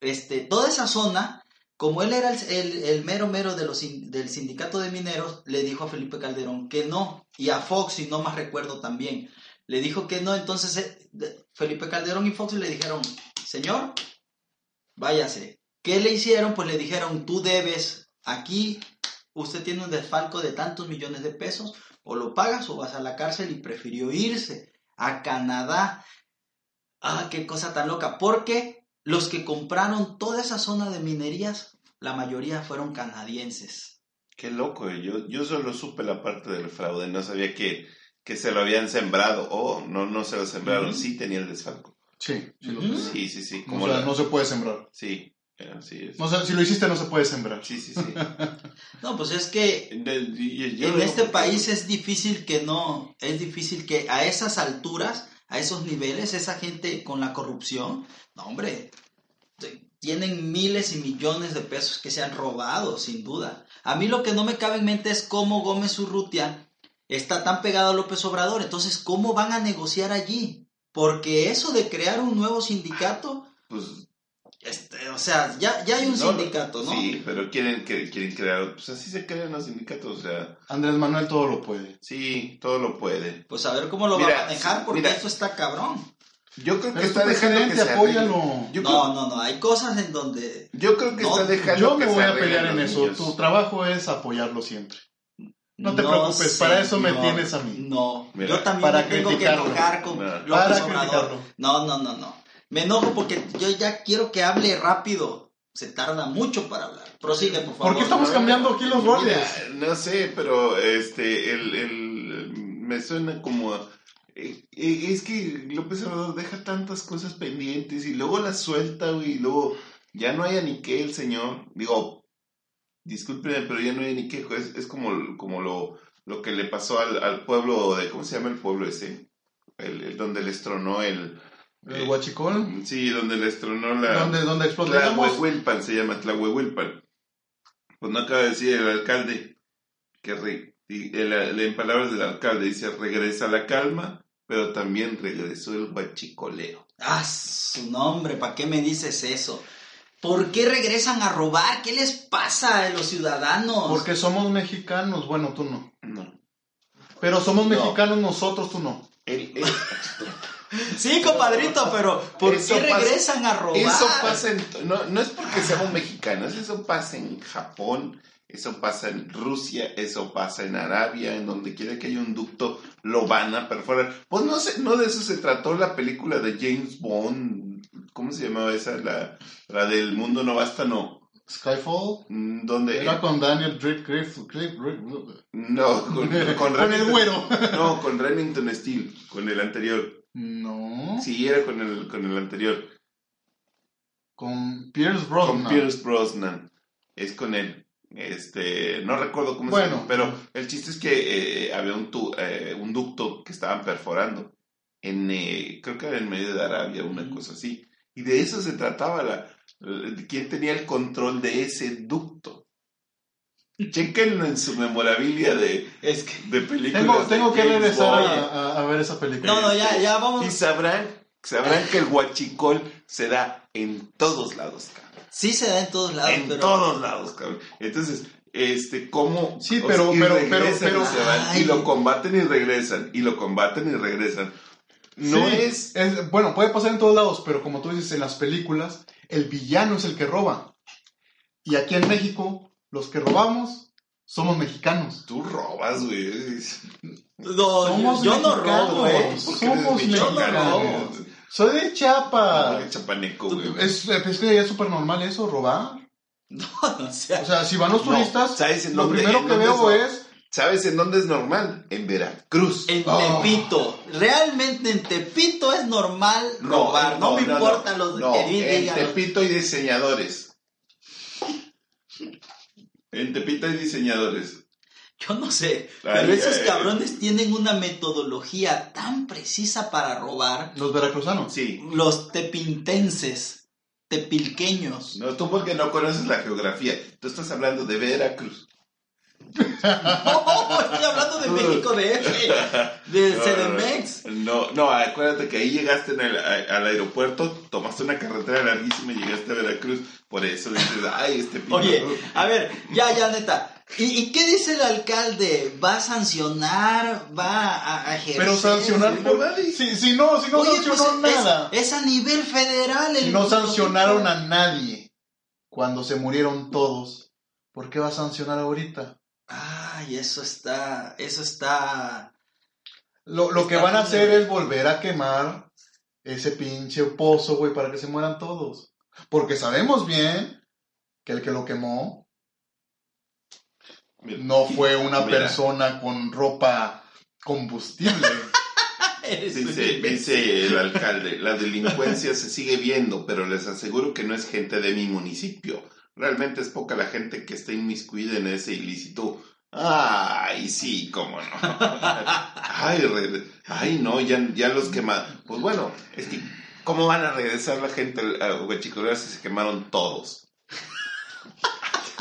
Este, toda esa zona, como él era el, mero mero de los, del sindicato de mineros, le dijo a Felipe Calderón que no, y a Fox, si no más recuerdo también le dijo que no, entonces eh, Felipe Calderón y Fox le dijeron, señor, váyase. ¿Qué le hicieron? Pues le dijeron, tú debes, aquí usted tiene un desfalco de tantos millones de pesos, o lo pagas o vas a la cárcel y prefirió irse a Canadá. Ah, qué cosa tan loca, porque los que compraron toda esa zona de minerías, la mayoría fueron canadienses.
Qué loco, eh. yo, yo solo supe la parte del fraude, no sabía que, que se lo habían sembrado, o no, no se lo sembraron, sí tenía el desfalco.
Sí, sí.
Sí, sí, sí,
O
como
sea,
la-
no se puede sembrar.
Sí, eh, así es.
No sé, si lo hiciste no se puede sembrar.
Sí, sí, sí.
No, pues es que en este
porque-
país es difícil que no, es difícil que a esas alturas, a esos niveles, esa gente con la corrupción, no hombre, tienen miles y millones de pesos que se han robado, sin duda. A mí lo que no me cabe en mente es cómo Gómez Urrutia está tan pegado a López Obrador, entonces cómo van a negociar allí, porque eso de crear un nuevo sindicato
Pues
Este, o sea, ya, ya hay un
No,
sindicato, ¿no?
Sí, pero quieren, que, quieren crear, pues así se crean los sindicatos, o sea,
Andrés Manuel todo lo puede.
sí, todo lo puede.
Pues a ver cómo lo va a manejar, porque
mira.
esto está cabrón.
Yo creo que
Pero
está dejando que se
apóyalo.
Yo,
No,
creo,
no, no, hay cosas en donde...
yo creo que
No,
está dejando
Yo
que
me
se
voy a pelear en eso.
niños.
Tu trabajo es apoyarlo siempre. No te preocupes, para eso me tienes a mí.
No,
Mira,
yo también
para
me tengo que enojar con
No,
López
para
Obrador.
criticarlo.
No, no, no, no. Me enojo porque yo ya quiero que hable rápido. Se tarda mucho para hablar. Prosigue, por favor.
¿Por qué estamos cambiando aquí los roles?
No sé, pero este, el, el, me suena como... eh, eh, es que López Obrador deja tantas cosas pendientes y luego las suelta, güey, y luego ya no hay a ni qué el señor. Digo, discúlpenme, pero ya no hay ni qué. Es, es como, como lo, lo que le pasó al, al pueblo de... ¿Cómo se llama el pueblo ese? El, el donde les tronó el...
El huachicol.
Sí, donde les tronó la...
Donde, donde explotamos.
Tlahuehuilpan se llama, Tlahuehuilpan. Pues no acaba de decir el alcalde que re- y el- en palabras del alcalde dice regresa la calma, pero también regresó el huachicoleo.
Ah, su nombre, ¿para qué me dices eso? ¿Por qué regresan a robar? ¿Qué les pasa a los ciudadanos?
Porque somos mexicanos. Bueno, tú no.
No.
Pero somos
No.
mexicanos nosotros, tú no.
El- el-
Sí, compadrito, pero ¿por
Eso
qué
pasa-
regresan a robar?
eso pasa en, no, no es porque seamos mexicanos, eso pasa en Japón, eso pasa en Rusia, eso pasa en Arabia, en donde quiera que haya un ducto, lo van a perforar. Pues no sé, no de eso se trató la película de James Bond, ¿cómo se llamaba esa? La, la del mundo no basta, no.
Skyfall.
Mm, Donde
Era con Daniel Griff-
no, con, con,
Con el güero.
No, con Remington Steel, con el anterior.
No.
Sí, era con el, con el anterior.
Con Pierce Brosnan.
Con Pierce Brosnan. Es con él. Este, no recuerdo cómo se
Bueno.
llama, pero el chiste es que eh, había un, tu- eh, un ducto que estaban perforando. En, eh, creo que era en medio de Arabia, una cosa así. Y de eso se trataba, la, de quién tenía el control de ese ducto. Chequenlo en su memorabilia de,
Es que...
de películas.
Tengo,
de
tengo que
James
regresar a, a- a ver esa película.
No, no, ya, ya vamos.
Y sabrán, sabrán que el huachicol se da en todos lados.
Sí se da en todos lados,
en
pero...
todos lados, cabrón. Entonces, este, ¿cómo?
Sí,
o
pero-
sea,
pero-
regresan
pero-
y se van, y lo combaten y regresan, y lo combaten y regresan. No
Sí,
es...
Bueno, puede pasar en todos lados, pero como tú dices, en las películas, el villano es el que roba. Y aquí en México, los que robamos somos mexicanos.
Tú robas, güey.
No,
Somos
yo no
mexicanos.
robo, ¿eh?
Porque eres
Somos mexicanos. Soy de Chiapas.
Eres chapaneco, güey.
Es, es que ya es súper normal eso, robar.
No, no sea...
O sea, si van los
No,
turistas,
¿sabes en
lo
dónde-
primero
en
que
dónde
veo es...
¿Sabes en dónde es normal? En Veracruz.
En
Oh.
Tepito, realmente en Tepito es normal robar, no, me importa los
no,
que
en. Tepito hay diseñadores. En Tepito hay diseñadores.
Yo no sé,
Ay,
pero esos
ay.
cabrones tienen una metodología tan precisa para robar.
Los veracruzanos.
Sí.
Los tepintenses, tepilqueños.
No, tú porque no conoces la geografía. Tú estás hablando de Veracruz.
No, estoy hablando de México de de CDMX.
No, no, acuérdate que ahí llegaste en el- a- al aeropuerto, tomaste una carretera larguísima y llegaste a Veracruz. Por eso dices, ay, este pino.
Oye, a ver, ya, ya, neta. ¿Y, y qué dice el alcalde? ¿Va a sancionar? ¿Va a, a ejercer?
Pero sancionar por...
nadie.
Si, si no, si no
Oye,
sancionó
pues, es-
nada.
Es, a nivel federal.
Si
el-
no sancionaron a nadie cuando se murieron todos, ¿por qué va a sancionar ahorita?
Ay, eso está, eso está...
Lo, lo que van a hacer es volver a quemar ese pinche pozo, güey, para que se mueran todos. Porque sabemos bien que el que lo quemó
Mira,
no fue una
Mira.
persona con ropa combustible.
Dice, dice el alcalde, la delincuencia se sigue viendo, pero les aseguro que no es gente de mi municipio. Realmente es poca la gente que está inmiscuida en ese ilícito. Ay, sí, cómo no. Ay, re- ay no, ya, ya los quemaron. Pues bueno, es que, ¿cómo van a regresar la gente a Huachicolera si se quemaron todos?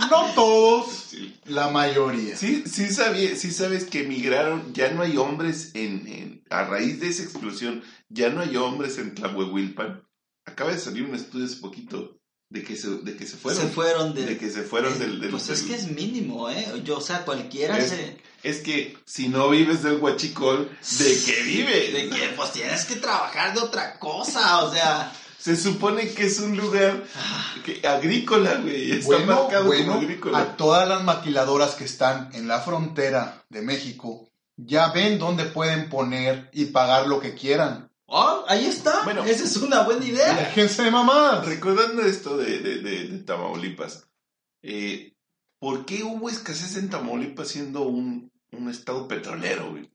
no todos,
Sí,
la mayoría.
sí, sí, sabía- sí sabes que emigraron, ya no hay hombres en, en- a raíz de esa explosión, ya no hay hombres en Tlahuehuilpan. Acaba de salir un estudio hace poquito de que se, de que se fueron.
Se fueron de...
de que se fueron
eh,
del, del-
Pues es que es mínimo, ¿eh? Yo, o sea, cualquiera
Es-
se...
Es que si no vives del huachicol, ¿de qué vives?
De que, pues tienes que trabajar de otra cosa, o sea...
Se supone que es un lugar que- agrícola, güey. Está
Bueno,
marcado
bueno,
como agrícola.
a todas las maquiladoras que están en la frontera de México, ya ven dónde pueden poner y pagar lo que quieran.
Oh, ahí está.
Bueno.
Esa es una buena idea.
Déjense de mamadas.
Recordando esto de, de, de- de Tamaulipas, eh, ¿por qué hubo escasez en Tamaulipas siendo un, un estado petrolero, güey?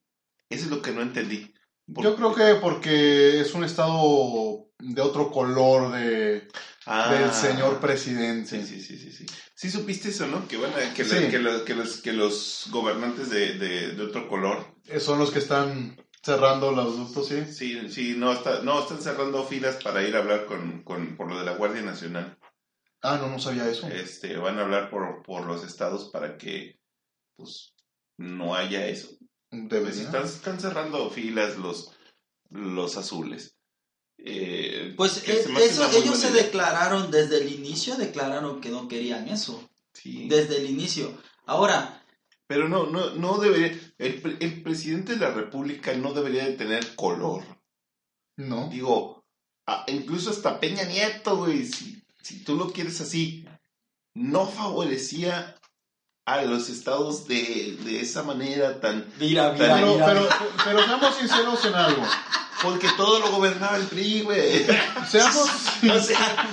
Eso es lo que no entendí. ¿Por-
Yo creo que porque es un estado de otro color de,
Ah,
del señor presidente.
Sí, sí, sí, sí, sí. Sí supiste eso, ¿no? Que, van a- que, la-
Sí.
que, lo- que los, que los gobernantes de, de- de otro color,
Eh, Son los que están cerrando los ductos, sí.
sí, sí, no, está, no, están cerrando filas para ir a hablar con, con, por lo de la Guardia Nacional.
Ah, no, no sabía eso.
Este, van a hablar por, por los estados para que, pues, no haya eso. Pues están, están cerrando filas los, los azules. Eh,
Pues eh, eso, ellos se
idea.
declararon desde el inicio, declararon que no querían eso.
Sí.
Desde el inicio. Ahora,
Pero no, no, no debería, el, pre- el presidente de la república no debería de tener color.
No.
Digo, a- incluso hasta Peña Nieto, güey, si, si tú lo quieres así, no favorecía a los estados de, de esa manera tan...
mira,
mira,
Pero,
mira.
pero, pero seamos sinceros en algo.
Porque todo lo gobernaba el PRI, güey.
Seamos
O sea,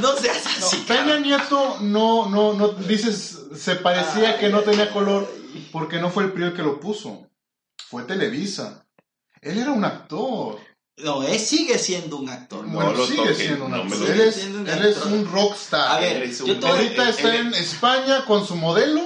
no seas
No,
así.
Peña Nieto no, no, no, dices, se parecía que no tenía color porque no fue el PRI el que lo puso. Fue Televisa. Él era un actor.
No, él sigue siendo un actor.
No
bueno,
lo
sigue siendo un
no
actor.
lo
Él es,
Siendo un
él es
actor.
un rockstar.
A ver, yo
un-
Ahorita
él-
está
él-
en España con su modelo.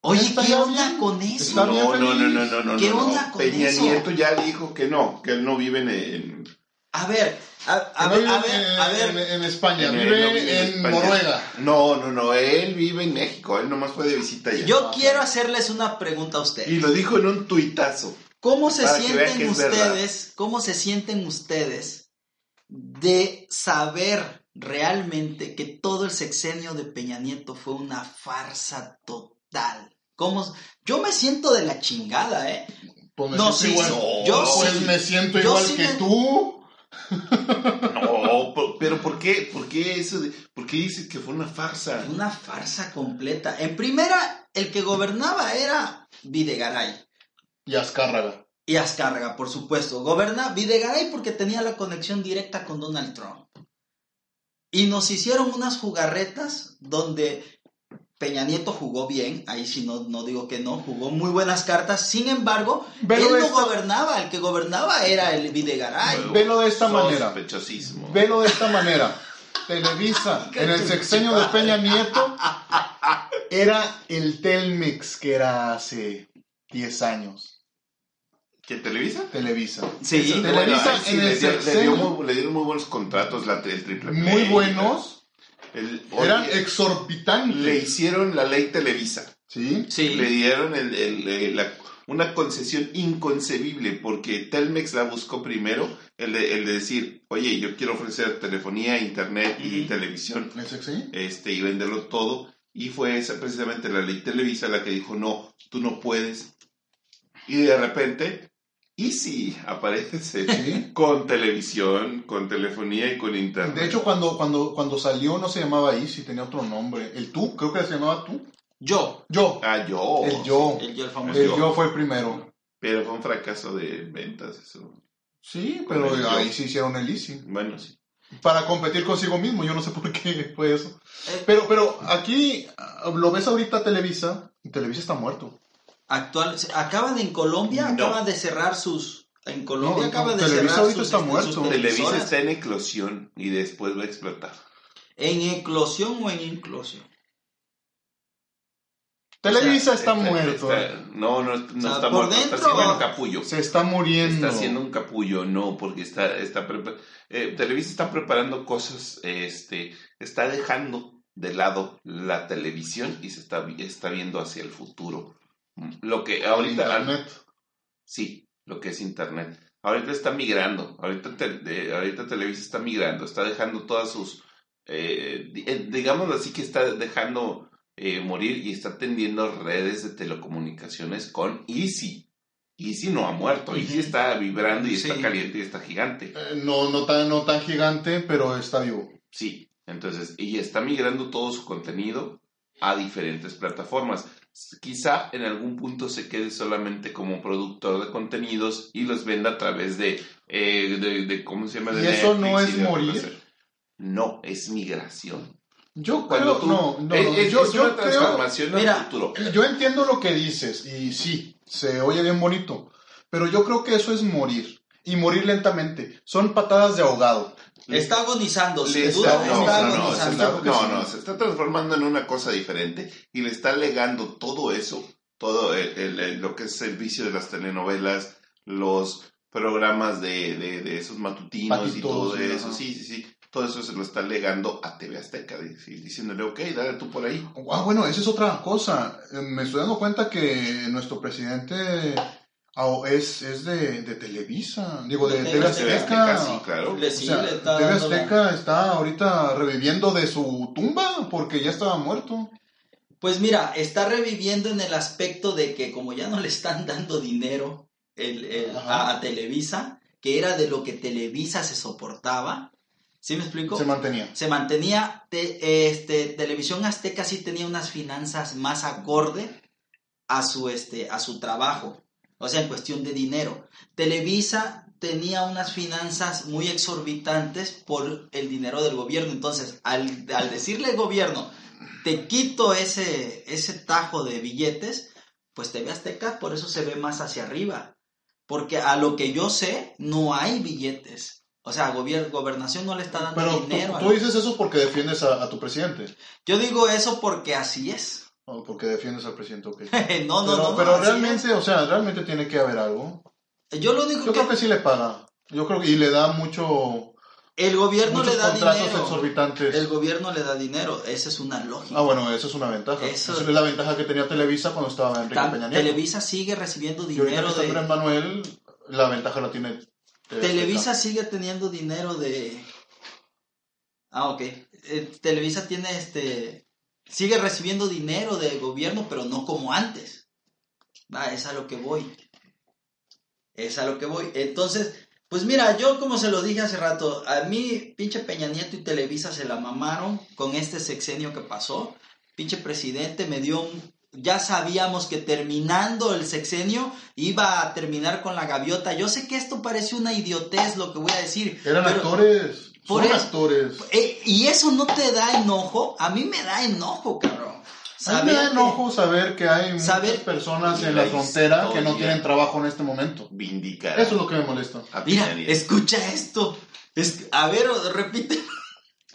Oye, ¿qué
ya
onda
bien.
con eso?
No, no, no, no, no, no.
¿Qué
no.
onda con
Peña
eso?
Nieto ya dijo que no, que él no vive en... en-
A ver, a, a
No
ver,
vive
a ver,
en,
a ver.
en- en España,
en-
vive
no vive
en
España.
Noruega.
No, no, no, él vive en México, él nomás fue de visita allá.
Yo quiero hacerles una pregunta a ustedes.
Y lo dijo en un tuitazo.
¿Cómo se
Para
sienten ustedes? ¿Cómo se sienten ustedes de saber realmente que todo el sexenio de Peña Nieto fue una farsa total? ¿Cómo? Yo me siento de la chingada, ¿eh?
Pues
No,
siento
sí,
igual.
Yo
pues
sí.
me siento
Yo
igual
sí
que
me-
tú.
No, po- pero ¿por qué? ¿Por qué eso? de- ¿Por qué dices que fue una farsa?
Una farsa completa. En primera, el que gobernaba era Videgaray.
Y Azcárraga.
Y Azcárraga, por supuesto. Goberna Videgaray porque tenía la conexión directa con Donald Trump. Y nos hicieron unas jugarretas donde Peña Nieto jugó bien, ahí sí no, no digo que no, jugó muy buenas cartas. Sin embargo,
Velo
él no
esta-
gobernaba, el que gobernaba era el Videgaray.
Velo de esta manera. Velo de esta manera. Televisa, en el sexenio de Peña Nieto, era el Telmex que era hace 10 años.
¿Qué Televisa?
Televisa.
Sí,
Eso- Televisa
ahí sí
en
le,
el
dio- le
sexenio.
dio muy- le dieron muy buenos contratos, la, el triple play.
Muy buenos.
El-
Eran
oye,
exorbitantes.
le hicieron la ley Televisa.
¿Sí?
sí.
Le dieron el- el- el- la- una concesión inconcebible porque Telmex la buscó primero, el de, el de decir, oye, yo quiero ofrecer telefonía, internet y
Ujú.
televisión
¿El sexenio?
este, y venderlo todo. Y fue esa precisamente la ley Televisa la que dijo, no, tú no puedes. Y de repente, Easy aparece
Sí.
con televisión, con telefonía y con internet.
De hecho, cuando, cuando, cuando salió no se llamaba Easy, tenía otro nombre. El tú, creo que se llamaba tú.
Yo,
Yo.
ah, yo.
El yo.
el yo el famoso.
El
yo.
yo fue el primero.
Pero fue un fracaso de ventas eso.
Sí, pero ahí sí hicieron el Easy.
Bueno, sí.
Para competir consigo mismo, yo no sé por qué fue eso.
Eh,
Pero, pero aquí lo ves ahorita Televisa, y Televisa está muerto.
Actual, se- acaban en Colombia,
No.
acaban de cerrar sus. En Colombia
No,
acaban
no,
de
Televisa
cerrar sus,
está muerto.
Televisa está en eclosión y después va a explotar.
¿En eclosión o en inclusión?
Televisa está,
Está-
muerto.
está- no, no, no
O sea,
está
por
muerto, está
dentro-
haciendo un capullo.
Se está muriendo.
Está haciendo un capullo, no, porque está, está eh, Televisa está preparando cosas, este, está dejando de lado la televisión y se está, está viendo hacia el futuro. Lo que ahorita,
Internet.
sí, lo que es internet. Ahorita está migrando, ahorita, te- ahorita Televisa está migrando, está dejando todas sus eh, eh, digámoslo así, que está dejando eh, morir y está tendiendo redes de telecomunicaciones con Easy. Easy no ha muerto, Easy está vibrando y está caliente y está gigante.
Eh, no, no, tan, no tan gigante, pero está vivo.
Sí, entonces, y está migrando todo su contenido a diferentes plataformas. Quizá en algún punto se quede solamente como productor de contenidos y los venda a través de, eh, de, de- ¿cómo se llama? De
¿Y eso no es morir?
No, es migración.
Yo
Cuando
creo,
tú-
no, no,
es,
no,
es-
yo,
es
yo
una
creo,
transformación al
Mira,
futuro.
yo entiendo lo que dices y sí, se oye bien bonito, pero yo creo que eso es morir y morir lentamente. Son patadas de ahogado.
Está agonizando, duda
está, no,
está
no, no, se
agonizando.
está, no, se está transformando en una cosa diferente y le está legando todo eso, todo el- el- el- lo que es el vicio de las telenovelas, los programas de, de, de esos matutinos y todo
sí,
eso,
ajá.
sí, sí, sí, todo eso se lo está legando a TV Azteca, dic- diciéndole, ok, dale tú por ahí.
Ah, bueno, esa es otra cosa. Eh, Me estoy dando cuenta que nuestro presidente ah, es, es de, de Televisa, digo, de
De
TV
TV
Azteca.
Azteca, sí, claro.
Le,
O sea,
está
TV
la-
Azteca está ahorita reviviendo de su tumba porque ya estaba muerto.
Pues mira, está reviviendo en el aspecto de que como ya no le están dando dinero el- el- a, a Televisa, que era de lo que Televisa se soportaba, ¿sí me explico?
Se mantenía.
se mantenía, te- este, Televisión Azteca sí tenía unas finanzas más acorde a su, este, a su trabajo, o sea, en cuestión de dinero. Televisa tenía unas finanzas muy exorbitantes por el dinero del gobierno, entonces, al, al decirle al gobierno, te quito ese, ese tajo de billetes, pues TV Azteca por eso se ve más hacia arriba, porque a lo que yo sé, no hay billetes. O sea, gobernación no le está dando
Pero
dinero.
tú, tú dices eso porque defiendes a, a tu presidente.
Yo digo eso porque así es.
O porque defiendes al presidente, ok.
no, no,
pero,
no, no,
pero realmente, o sea, realmente tiene que haber algo.
Yo lo único
Yo
que,
creo que sí le paga. Yo creo que y le da mucho
el gobierno
muchos
le da
contratos
dinero.
exorbitantes.
El gobierno le da dinero, esa es una lógica.
Ah, bueno, eso es una ventaja.
Eso-
Esa es la ventaja que tenía Televisa cuando estaba Enrique
Tam-
Peña Nieto.
Televisa sigue recibiendo
y ahorita
dinero
que
de
Manuel, la ventaja la tiene
Televisa sigue teniendo dinero de Ah, ok. Eh, Televisa tiene este sigue recibiendo dinero del gobierno, pero no como antes. Va, es a lo que voy. Es a lo que voy. Entonces, pues mira, yo como se lo dije hace rato, a mí pinche Peña Nieto y Televisa se la mamaron con este sexenio que pasó. Pinche presidente me dio un... Ya sabíamos que terminando el sexenio iba a terminar con la gaviota. Yo sé que esto parece una idiotez lo que voy a decir.
Eran
pero-
actores.
Por
Son
eso-
actores.
eh, ¿Y eso no te da enojo? A mí me da enojo, cabrón.
A mí me da enojo saber que hay muchas
Saber-
personas en
la
la frontera que no tienen trabajo en este momento.
Vindicar
Eso es lo que me molesta.
a
Mira, escucha esto. Es- a ver, repite.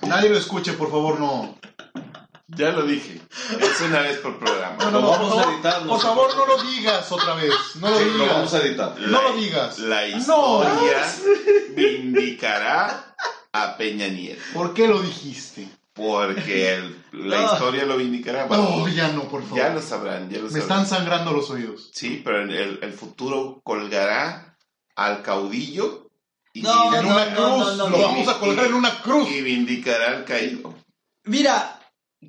Nadie lo escuche, por favor, no.
Ya lo dije, es una vez por programa.
No, no,
Lo
no,
vamos
por
a
favor,
editar
por favor, no lo digas otra vez. No lo
Sí, lo vamos
digas.
a editar.
No lo digas.
La
No.
historia vindicará a Peña Nieto.
¿Por qué lo dijiste?
Porque el- la
No.
historia lo vindicará.
No, ya no, por favor.
ya lo sabrán, ya lo
Me
sabrán.
están sangrando los oídos.
Sí, pero el, el futuro colgará al caudillo y,
No,
En
no,
una
no,
cruz.
no, no,
lo
no.
vamos a colgar en una cruz.
y vindicará al caído.
Mira,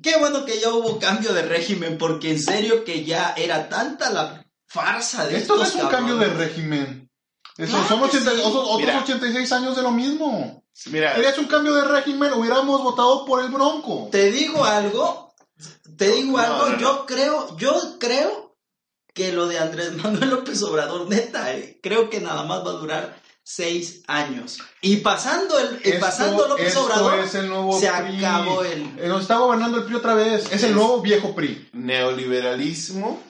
qué bueno que ya hubo cambio de régimen, porque en serio que ya era tanta la farsa de
Esto no
estos
es un cambio de régimen. Eso,
Claro
son
que
80
sí.
otros, otros
Mira.
86 años de lo mismo.
Mira,
Querías un cambio de régimen, hubiéramos votado por el Bronco.
Te digo algo, te digo
No,
algo,
no, no.
yo creo, yo creo que lo de Andrés Manuel López Obrador, neta, eh, creo que nada más va a durar seis años. Y pasando el, y
Esto-
pasando López
esto
Obrador,
es el nuevo
se
PRI.
acabó el...
Eh, Nos está gobernando el PRI otra vez. Es el nuevo viejo PRI.
neoliberalismo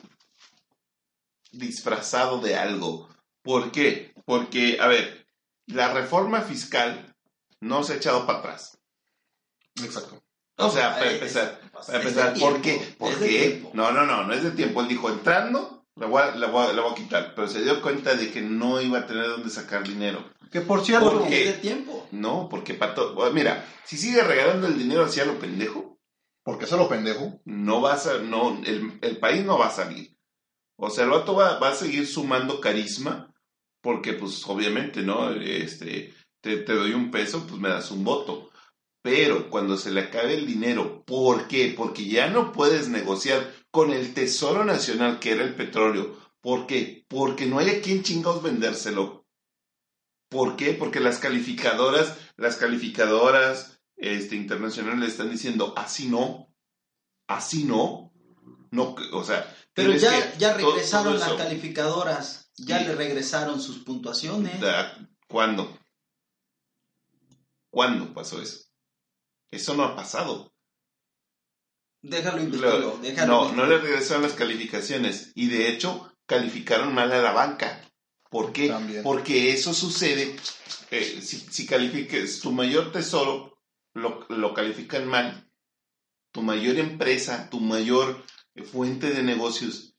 disfrazado de algo. ¿Por qué? Porque, a ver, la reforma fiscal no se ha echado para atrás.
Exacto.
O sea, para empezar, para empezar, ¿por qué? ¿Por qué? No, no, no, no es de tiempo. Él dijo, entrando, la voy, a, la voy a- la voy a quitar. Pero se dio cuenta de que no iba a tener dónde sacar dinero.
Que por cierto,
¿Por
Porque
qué?
es de tiempo.
No, porque Pato, mira, si sigue regalando el dinero hacia lo pendejo,
porque se lo pendejo.
no vas a, no, el, el país no va a salir. O sea, el vato va, va a seguir sumando carisma, porque pues obviamente, ¿no? Este, te, te doy un peso, pues me das un voto. Pero cuando se le acabe el dinero, ¿por qué? Porque ya no puedes negociar con el Tesoro Nacional, que era el petróleo. ¿Por qué? Porque no hay a quien chingados vendérselo. ¿Por qué? Porque las calificadoras, las calificadoras este, internacionales están diciendo, así no, así no. No, o sea,
Pero ya,
que-
ya regresaron
todo
las calificadoras, ya le regresaron sus puntuaciones.
¿Cuándo? ¿Cuándo pasó eso? Eso no ha pasado.
Déjalo
Lo-
investigo, déjalo
no,
investigo.
no le regresaron las calificaciones y de hecho calificaron mal a la banca. ¿Por qué?
También.
Porque eso sucede eh, si, si califiques tu mayor tesoro, lo, lo califican mal, tu mayor empresa, tu mayor eh, fuente de negocios,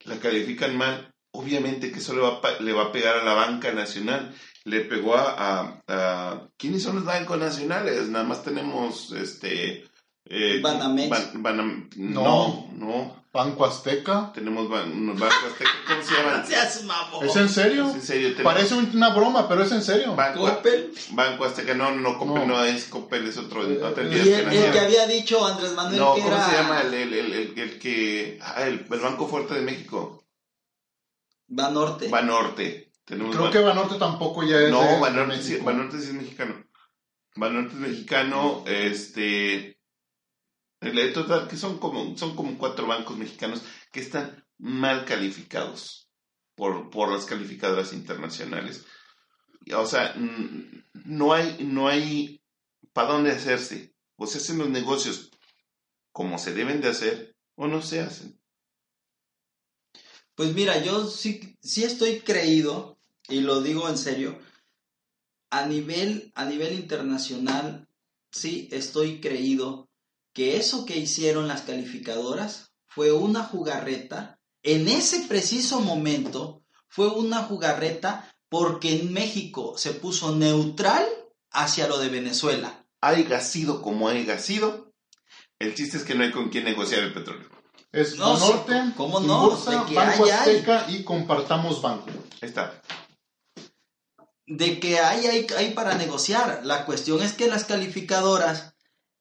la califican mal, obviamente que eso le va, le va a pegar a la banca nacional. Le pegó a, a- a- ¿Quiénes son los bancos nacionales? Nada más tenemos este... eh,
Banamex.
Ban- Banam-
No.
no, no.
Banco Azteca.
Tenemos ban- unos bancos aztecas, ¿cómo se llaman?
Seas mamón.
¿Es en serio?
Es en serio, tenemos
Parece una broma, pero es en serio.
Banco,
Coppel.
Banco Azteca, no, no, no, Coppel no,
No.
es Coppel, es otro,
Eh,
Y el, el que había dicho Andrés Manuel
No,
que
¿cómo
era...
se llama? El, el, el, el, el que... Ah, el, el Banco Fuerte de México.
Banorte.
Banorte. Tenemos
Creo
Ban-
que Banorte tampoco ya es.
No,
de
Banorte sí. Banorte sí es mexicano. Banorte es mexicano, este... El total, que son como, son como cuatro bancos mexicanos que están mal calificados por, por las calificadoras internacionales. O sea, no hay, no hay para dónde hacerse. O se hacen los negocios como se deben de hacer o no se hacen.
Pues mira, yo sí, sí estoy creído, y lo digo en serio, a nivel, a nivel internacional, sí estoy creído que eso que hicieron las calificadoras fue una jugarreta. En ese preciso momento fue una jugarreta porque en México se puso neutral hacia lo de Venezuela.
Haiga sido como haiga sido, el chiste es que no hay con quién negociar el petróleo.
Es
No, sí,
Banorte,
¿cómo no?
Inbursa,
De que
Banco
hay, hay.
Azteca y Compartamos Banco.
Ahí está.
De que hay, hay, hay para negociar. La cuestión es que las calificadoras,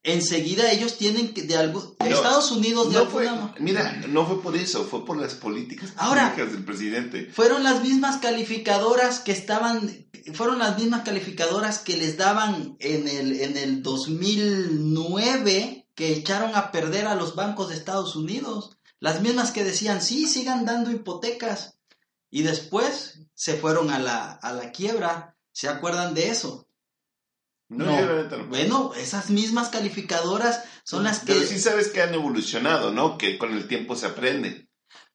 enseguida ellos tienen que, de algún,
No,
Estados Unidos de
No fue, mira, no fue por eso, fue por las políticas
Ahora-
públicas del presidente.
fueron las mismas calificadoras que estaban, fueron las mismas calificadoras que les daban en el, en el 2009 que echaron a perder a los bancos de Estados Unidos. Las mismas que decían, sí, sigan dando hipotecas. Y después se fueron a la, a la quiebra. ¿Se acuerdan de eso?
No,
No.
Bueno, esas mismas calificadoras son las que,
Pero sí sabes que han evolucionado, ¿no? Que con el tiempo se aprende.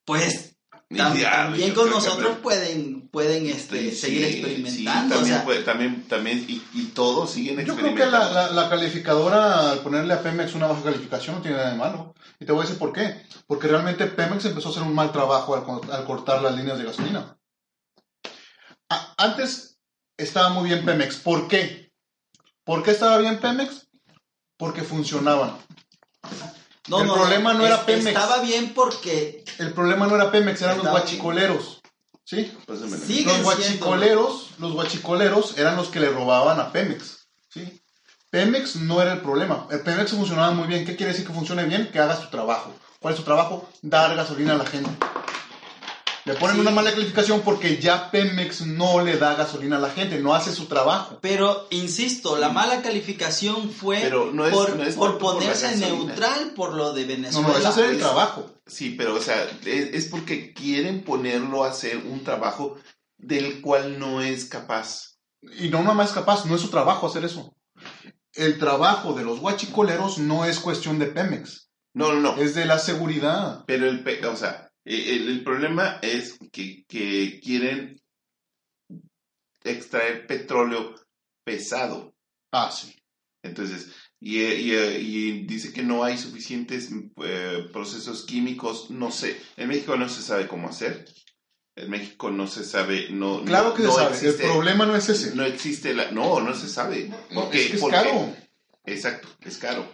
pues,
ya,
también con
que
nosotros pueden, pueden este,
Sí,
seguir
sí,
experimentando.
también,
o sea,
puede- también, también, y, y todos siguen
Yo creo que la, la- la calificadora, al ponerle a Pemex una baja calificación, no tiene nada de malo. Y te voy a decir por qué. Porque realmente Pemex empezó a hacer un mal trabajo al, al cortar las líneas de gasolina. Antes estaba muy bien Pemex. ¿Por qué? ¿Por qué estaba bien Pemex? Porque funcionaban. el problema no era Pemex.
Estaba bien porque
El problema no era Pemex, eran los guachicoleros. ¿Sí? Los guachicoleros, los guachicoleros eran los que le robaban a Pemex. ¿sí? Pemex no era el problema. El Pemex funcionaba muy bien. ¿Qué quiere decir que funcione bien? Que haga su trabajo. ¿Cuál es su trabajo? Dar gasolina a la gente. Le ponen
Sí.
una mala calificación porque ya Pemex no le da gasolina a la gente, no hace su trabajo.
Pero, insisto, la mala calificación fue
Pero no es-
por,
no es
ponerse neutral por lo de
No,
Venezuela.
no, es hacer el
es-
trabajo.
Sí, pero o sea, es, es porque quieren ponerlo a hacer un trabajo del cual no es capaz.
Y no nada más capaz, no es su trabajo hacer eso. El trabajo de los guachicoleros no es cuestión de Pemex,
No, no, no.
es de la seguridad.
Pero el, o sea, eh, el, el problema es que, que quieren extraer petróleo pesado.
Ah, sí.
Entonces, y, y, y dice que no hay suficientes eh, procesos químicos, no sé. En México no se sabe cómo hacer. En México no se sabe, no.
Claro
no-
que
no
se sabe.
existe-
el problema no es ese.
No existe la. No, no se sabe. ¿Por qué?
es que es
Porque-
caro.
Exacto, es caro.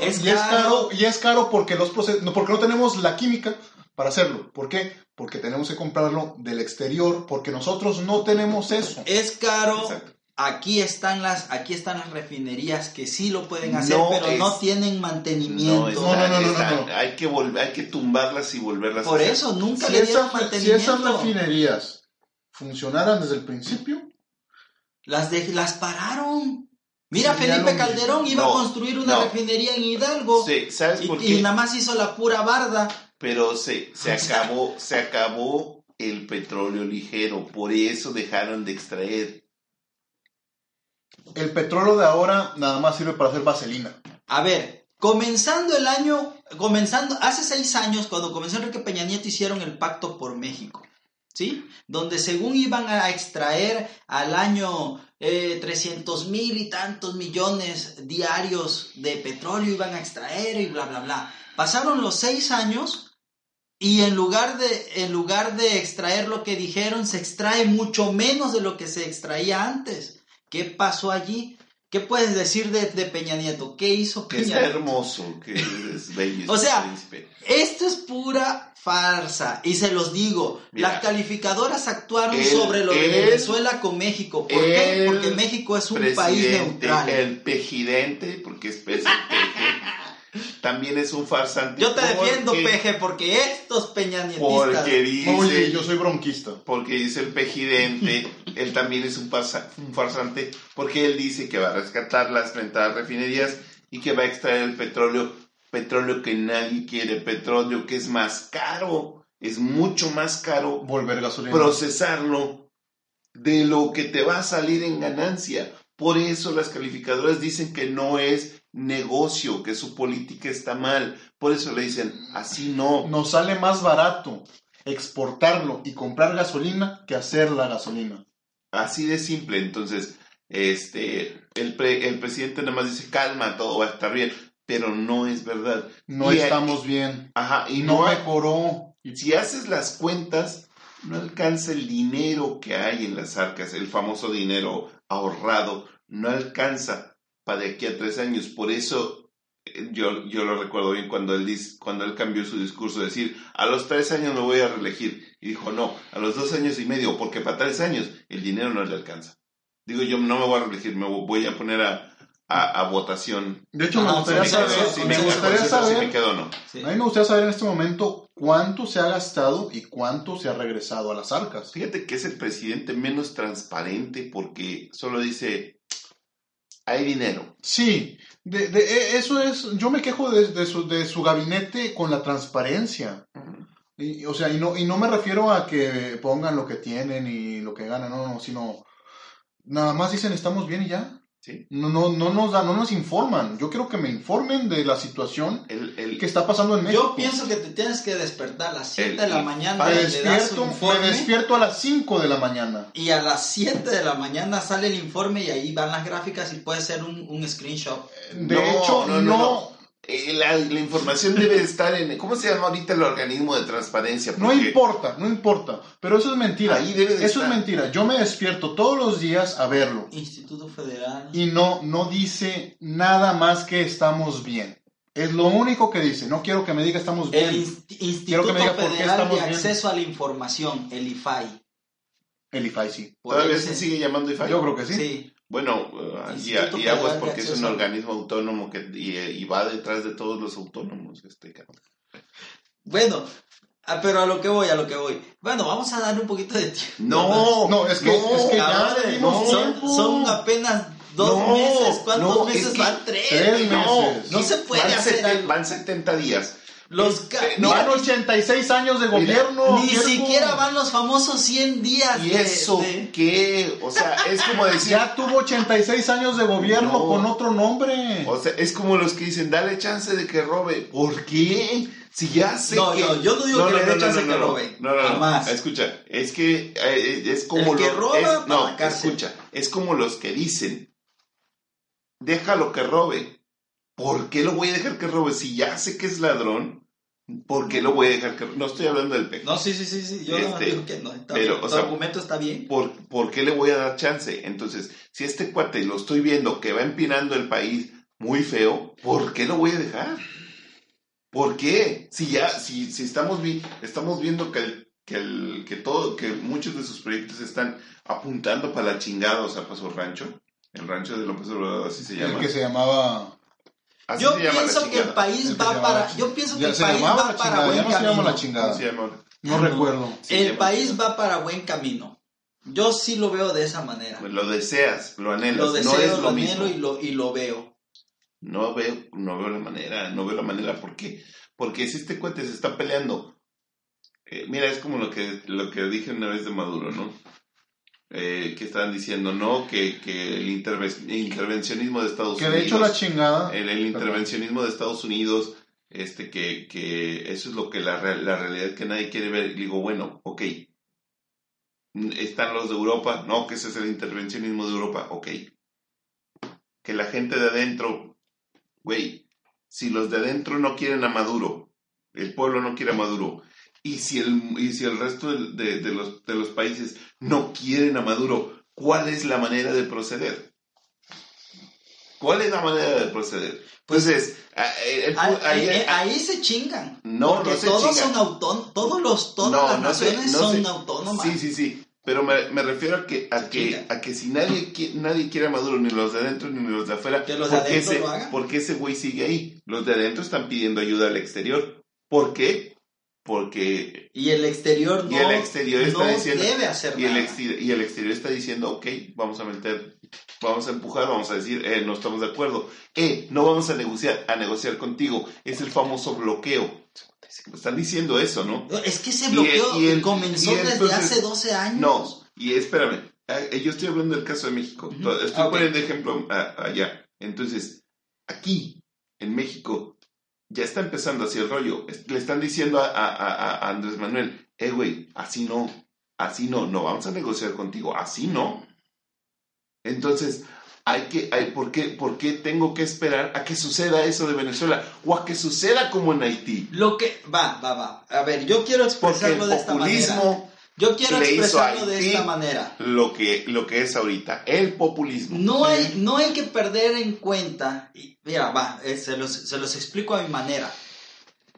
Es
y es
caro.
caro, y es caro porque los procesos, no, porque no tenemos la química para hacerlo. ¿Por qué? Porque tenemos que comprarlo del exterior, porque nosotros no tenemos eso.
Es caro
Exacto.
aquí están las, aquí están las refinerías que sí lo pueden hacer,
No
pero
es-
no tienen mantenimiento.
No,
no, no, no, no.
Hay que volver, hay que tumbarlas y volverlas
Por
a hacer.
eso nunca
Si
le dieron
esas, si
mantenimiento.
esas refinerías funcionaran desde el principio,
Las, de- las pararon. Mira, Felipe Calderón iba
No,
a construir una
no.
refinería en Hidalgo.
Sí, ¿sabes
y,
por
y
qué?
nada más hizo la pura barda.
Pero se, se acabó, se acabó el petróleo ligero, por eso dejaron de extraer.
el petróleo de ahora nada más sirve para hacer vaselina.
A ver, comenzando el año, comenzando, hace seis años, cuando comenzó Enrique Peña Nieto, hicieron el Pacto por México, ¿sí? Donde según iban a extraer al año eh, 300 mil y tantos millones diarios de petróleo, iban a extraer y bla, bla, bla. Pasaron los seis años y en lugar de, en lugar de extraer lo que dijeron, se extrae mucho menos de lo que se extraía antes. ¿Qué pasó allí? ¿Qué puedes decir de, de Peña Nieto? ¿Qué hizo
Que
Peña
está
Nieto?
hermoso, que es bello.
O sea,
príncipe.
Esto es pura farsa. Y se los digo,
Mira,
las calificadoras actuaron sobre lo de Venezuela con México. ¿Por qué? Porque México es un país
Presidente,
neutral.
El pejidente, porque es peje, también es un farsante.
Yo te defiendo,
porque-
Peje, porque estos peñanietistas...
Porque dice,
Oye, yo soy bronquista.
porque dice el pejidente, él también es un, farsa- un farsante, porque él dice que va a rescatar las mentadas refinerías y que va a extraer el petróleo, petróleo que nadie quiere, petróleo que es más caro, es mucho más caro
Volver gasolina.
procesarlo de lo que te va a salir en ganancia. Por eso las calificadoras dicen que no es negocio, que su política está mal. Por eso le dicen, así no.
Nos sale más barato exportarlo y comprar gasolina que hacer la gasolina.
Así de simple. Entonces, este, el, pre- el presidente nada más dice, calma, todo va a estar bien. Pero no es verdad.
No
Y-
estamos bien.
Ajá, y
no
no,
mejoró.
Y si haces las cuentas, no alcanza el dinero que hay en las arcas, el famoso dinero ahorrado, no alcanza para de aquí a tres años. Por eso eh, yo, yo lo recuerdo bien cuando él, dice, cuando él cambió su discurso, de decir, a los tres años me voy a reelegir. Y dijo, no, a los dos años y medio, porque para tres años el dinero no le alcanza. Digo, yo no me voy a reelegir, me voy a poner a, a, a votación.
De hecho, me gustaría saber, me gustaría
si
saber,
me quedo o no.
Sí.
a mí me gustaría saber en este momento cuánto se ha gastado y cuánto se ha regresado a las arcas.
Fíjate que es el presidente menos transparente porque solo dice, hay dinero.
Sí, de, de- e- eso es, yo me quejo de, de su, de su gabinete con la transparencia. Y, o sea, y no, y no me refiero a que pongan lo que tienen y lo que ganan, no, no, sino nada más dicen estamos bien y ya.
¿Sí?
No, no, no nos da, no nos informan. Yo quiero que me informen de la situación
El, el-
que está pasando en México.
Yo pienso que te tienes que despertar a las 7
El-
de la mañana
me despierto, me despierto a las 5 de la mañana.
Y a las 7 de la mañana sale el informe y ahí van las gráficas y puede ser un, un screenshot.
De
No,
hecho,
no,
no,
no, no. Eh, la, la información debe de estar en... ¿Cómo se llama ahorita el organismo de transparencia?
No
Porque
importa, no importa. Pero eso es mentira.
Ahí debe de
eso
estar.
es mentira. Yo me despierto todos los días a verlo.
Instituto Federal.
Y no, no dice nada más que estamos bien. Es lo único que dice. No quiero que me diga estamos bien.
El Inst- Instituto
que me diga por qué
Federal de
estamos bien.
Acceso a la Información, el IFAI.
El IFAI sí.
¿Todavía se sigue llamando IFAI?
Yo creo que sí.
Sí.
Bueno, uh, y, y aguas porque es un organismo autónomo que y, y va detrás de todos los autónomos. Este, cabrón.
Bueno, ah, pero a lo que voy, a lo que voy. Bueno, vamos a darle un poquito de tiempo.
No,
No, es que- es que ya
Cabrón,
le dimos
son, apenas dos
No,
meses. ¿Cuántos
no,
meses van? Tres.
Tres
No,
meses.
No se puede
van,
hacer
seten-
algo.
van 70 días.
Los ca-
No,
Mira,
Van 86 años de gobierno.
ni
viejo.
siquiera van los famosos 100 días.
¿Y
de-
eso
de-
qué? O sea, es como decir...
Ya tuvo 86 años de gobierno
No.
con otro nombre.
O sea, es como los que dicen, dale chance de que robe. ¿Por qué? Si ya sé
No,
que...
no, yo no digo que le dé chance que robe.
No, no, no.
Jamás.
Escucha, es que eh, es como
El que
lo-
roba
es-
para
no,
la
escucha, es como los que dicen, déjalo que robe. ¿Por qué lo voy a dejar que robe? Si ya sé que es ladrón, ¿por qué lo voy a dejar que? No estoy hablando del peje.
No, sí, sí, sí, sí. Yo no
Este,
digo que no. Está
pero,
bien,
o sea,
argumento está bien.
¿Por, por qué le voy a dar chance? Entonces, si este cuate lo estoy viendo que va empinando el país muy feo, ¿por qué lo voy a dejar? ¿Por qué? Si ya, si, si estamos, vi- estamos viendo que el que, el, que, todo, que muchos de sus proyectos están apuntando para la chingada, o sea, para su rancho. El rancho de López Obrador, así se
El
llama.
que se llamaba...
Así
Yo pienso que el país
El
va para. Yo pienso que
Ya
el país va para buen
ya no se llama
camino.
No
no.
recuerdo.
Sí,
el país va para buen camino. Yo sí lo veo de esa manera.
Lo deseas, lo anhelas,
Lo deseo,
no es
lo
lo
anhelo
mismo.
y lo, y lo veo.
No veo, no veo la manera, no veo la manera. ¿Por qué? Porque si este cuate se está peleando, eh, mira, es como lo que, lo que dije una vez de Maduro, ¿no? Eh, que estaban diciendo, no, que, que el interve- intervencionismo de Estados
Que
Unidos.
de hecho la chingada...
el, el intervencionismo de Estados Unidos, este, que, que eso es lo que la, real- la realidad que nadie quiere ver. Y digo, bueno, ok. Están los de Europa, no, que ese es el intervencionismo de Europa, ok. Que la gente de adentro, güey, si los de adentro no quieren a Maduro, el pueblo no quiere a Maduro, y si el, y si el resto de, de- de los, de los países no quieren a Maduro, ¿cuál es la manera de proceder? ¿Cuál es la manera de proceder? Entonces, a- el- el-
Ahí,
ahí-
ahí- ahí se chingan.
No,
porque
no se
todos
chingan.
son autónomos. Todos los, todas
No,
las
no
naciones
no
son
sé.
autónomas.
Sí, sí, sí. Pero me, me refiero a que, a que, a que si nadie, nadie quiere a Maduro, ni los de adentro ni los de afuera,
Que los de
¿por qué
adentro
ese-
lo.
¿por qué ese güey sigue ahí? Los de adentro están pidiendo ayuda al exterior. ¿Por qué? Porque
Y el exterior no,
Y el exterior está
no
diciendo-
debe hacer
y el,
nada.
exterior, y el exterior está diciendo, ok, vamos a meter, vamos a empujar, vamos a decir, eh, no estamos de acuerdo. Eh, no vamos a negociar, a negociar contigo. Es el famoso bloqueo. Están diciendo eso, ¿no?
Es que ese
Y-
bloqueo
y el-
comenzó
y
desde
entonces-
hace 12 años.
No, y espérame, eh, yo estoy hablando del caso de México. Estoy
Ah,
poniendo ejemplo ah, allá. Entonces, aquí, en México, ya está empezando así el rollo. Le están diciendo a, a- a- a Andrés Manuel, eh, güey, así no, así no, no vamos a negociar contigo, así no. Entonces, hay que, hay, ¿por, qué, ¿por qué tengo que esperar a que suceda eso de Venezuela? O a que suceda como en Haití.
Lo que va, va, va. A ver, yo quiero
Porque
expresarlo
el
de esta manera. Yo quiero
le hizo a
expresarlo de esta manera.
lo que, lo que es ahorita, el populismo.
No hay, no hay que perder en cuenta, y mira, va, eh, se, los, se los explico a mi manera.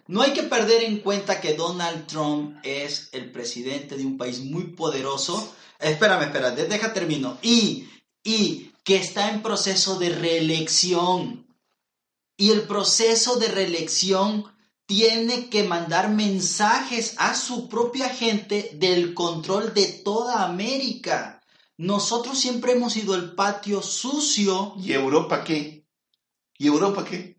No hay que perder en cuenta que Donald Trump es el presidente de un país muy poderoso. Espérame, espérame, de- deja termino. Y, y que está en proceso de reelección. Y el proceso de reelección tiene que mandar mensajes a su propia gente del control de toda América. Nosotros siempre hemos sido el patio sucio.
¿Y Europa qué? ¿Y Europa qué?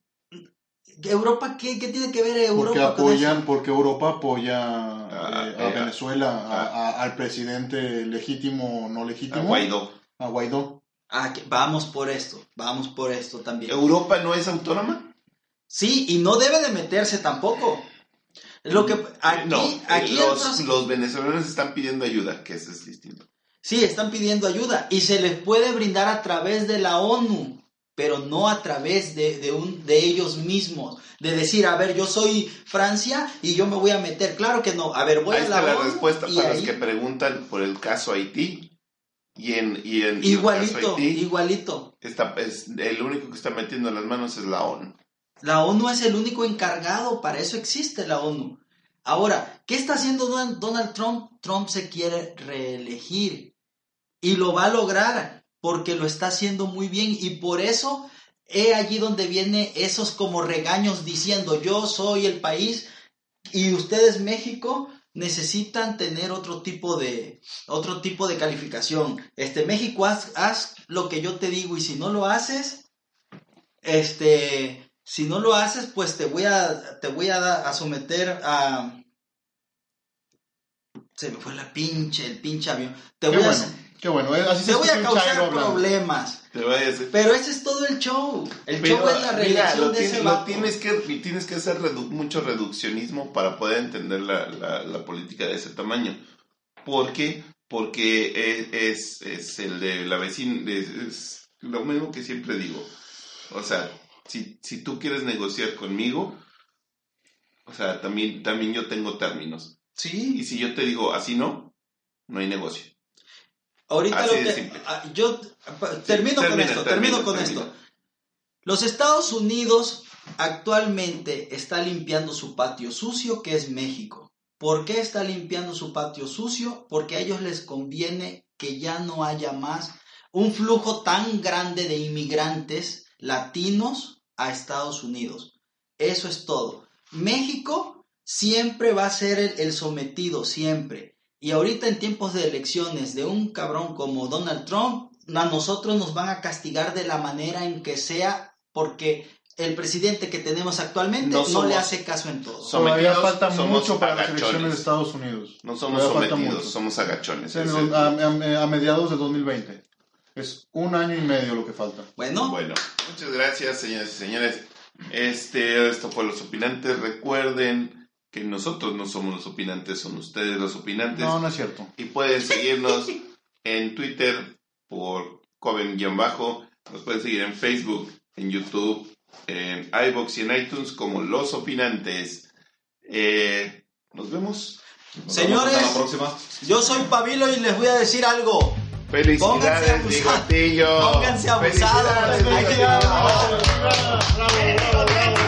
¿Europa qué, qué tiene que ver Europa
Porque
con
apoyan,
eso?
porque Europa apoya
Ah,
eh, a
eh,
Venezuela,
ah.
a- a- al presidente legítimo o no
A
legítimo,
Guaidó.
a Guaidó.
Ah, vamos por esto, vamos por esto también.
¿Europa no es autónoma?
Sí, y no debe de meterse tampoco. Lo que aquí,
no,
aquí
los, los venezolanos están pidiendo ayuda, que eso es distinto.
sí están pidiendo ayuda y se les puede brindar a través de la ONU, pero no a través de, de un, de ellos mismos. De decir, a ver, yo soy Francia y yo me voy a meter. Claro que no. A ver, voy
Ahí
a la
está la
ONU
respuesta para
ahí-
los que preguntan por el caso Haití. Y en, y en y el caso
igualito,
Haití,
igualito.
está, es, el único que está metiendo las manos es la ONU.
La ONU es el único encargado, para eso existe la ONU. Ahora, ¿qué está haciendo Donald Trump? Trump se quiere reelegir y lo va a lograr porque lo está haciendo muy bien y por eso he allí donde viene esos como regaños diciendo yo soy el país y ustedes México necesitan tener otro tipo de otro tipo de calificación. Este México haz, haz lo que yo te digo y si no lo haces este si no lo haces pues te voy a te voy a, a someter a se me fue la pinche el pinche avión te
Qué
voy a
bueno, qué bueno. eh, se
te voy a causar problemas
Te voy a decir.
pero ese es todo el show el
Pero,
show es la
lo,
de
tienes,
ese
lo tienes que tienes que hacer redu- mucho reduccionismo para poder entender la, la- la política de ese tamaño. ¿Por qué? Porque es, es, es el de la vecina, es, es lo mismo que siempre digo. O sea, si, si tú quieres negociar conmigo, o sea, también, también yo tengo términos.
sí
Y si yo te digo así no, no hay negocio.
ahorita
así
lo
de
que
simple.
ah, yo pa- termino con
Termina,
esto
termina,
termino con
termina.
esto los Estados Unidos actualmente está limpiando su patio sucio que es México ¿Por qué está limpiando su patio sucio? Porque a ellos les conviene que ya no haya más un flujo tan grande de inmigrantes latinos a Estados Unidos. Eso es todo. México siempre va a ser el, el sometido, siempre. Y ahorita en tiempos de elecciones de un cabrón como Donald Trump, a nosotros nos van a castigar de la manera en que sea, porque el presidente que tenemos actualmente
No
no,
somos-
le hace caso en todo.
Somos-
Todavía
Sometidos,
falta mucho para las
agachones.
elecciones de Estados Unidos.
No somos
Todavía
sometidos, somos agachones.
A, a- a mediados de 2020. Es un año y medio lo que falta.
Bueno,
Bueno, muchas gracias, señoras y señores. Este, esto fue Los Opinantes. Recuerden que nosotros no somos los opinantes, son ustedes los opinantes.
No, no es cierto.
Y pueden seguirnos en Twitter por Coven-bajo. Nos pueden seguir en Facebook, en YouTube, en iBox y en iTunes como Los Opinantes. Eh, nos vemos.
Nos
Señores.
vemos hasta la próxima.
yo soy Pabilo y les voy a decir algo.
Felicidades. Bigotillo.
Pónganse abusados.
Felicidades,
Hay que-
Bigotillo.
bravo, bravo, bravo.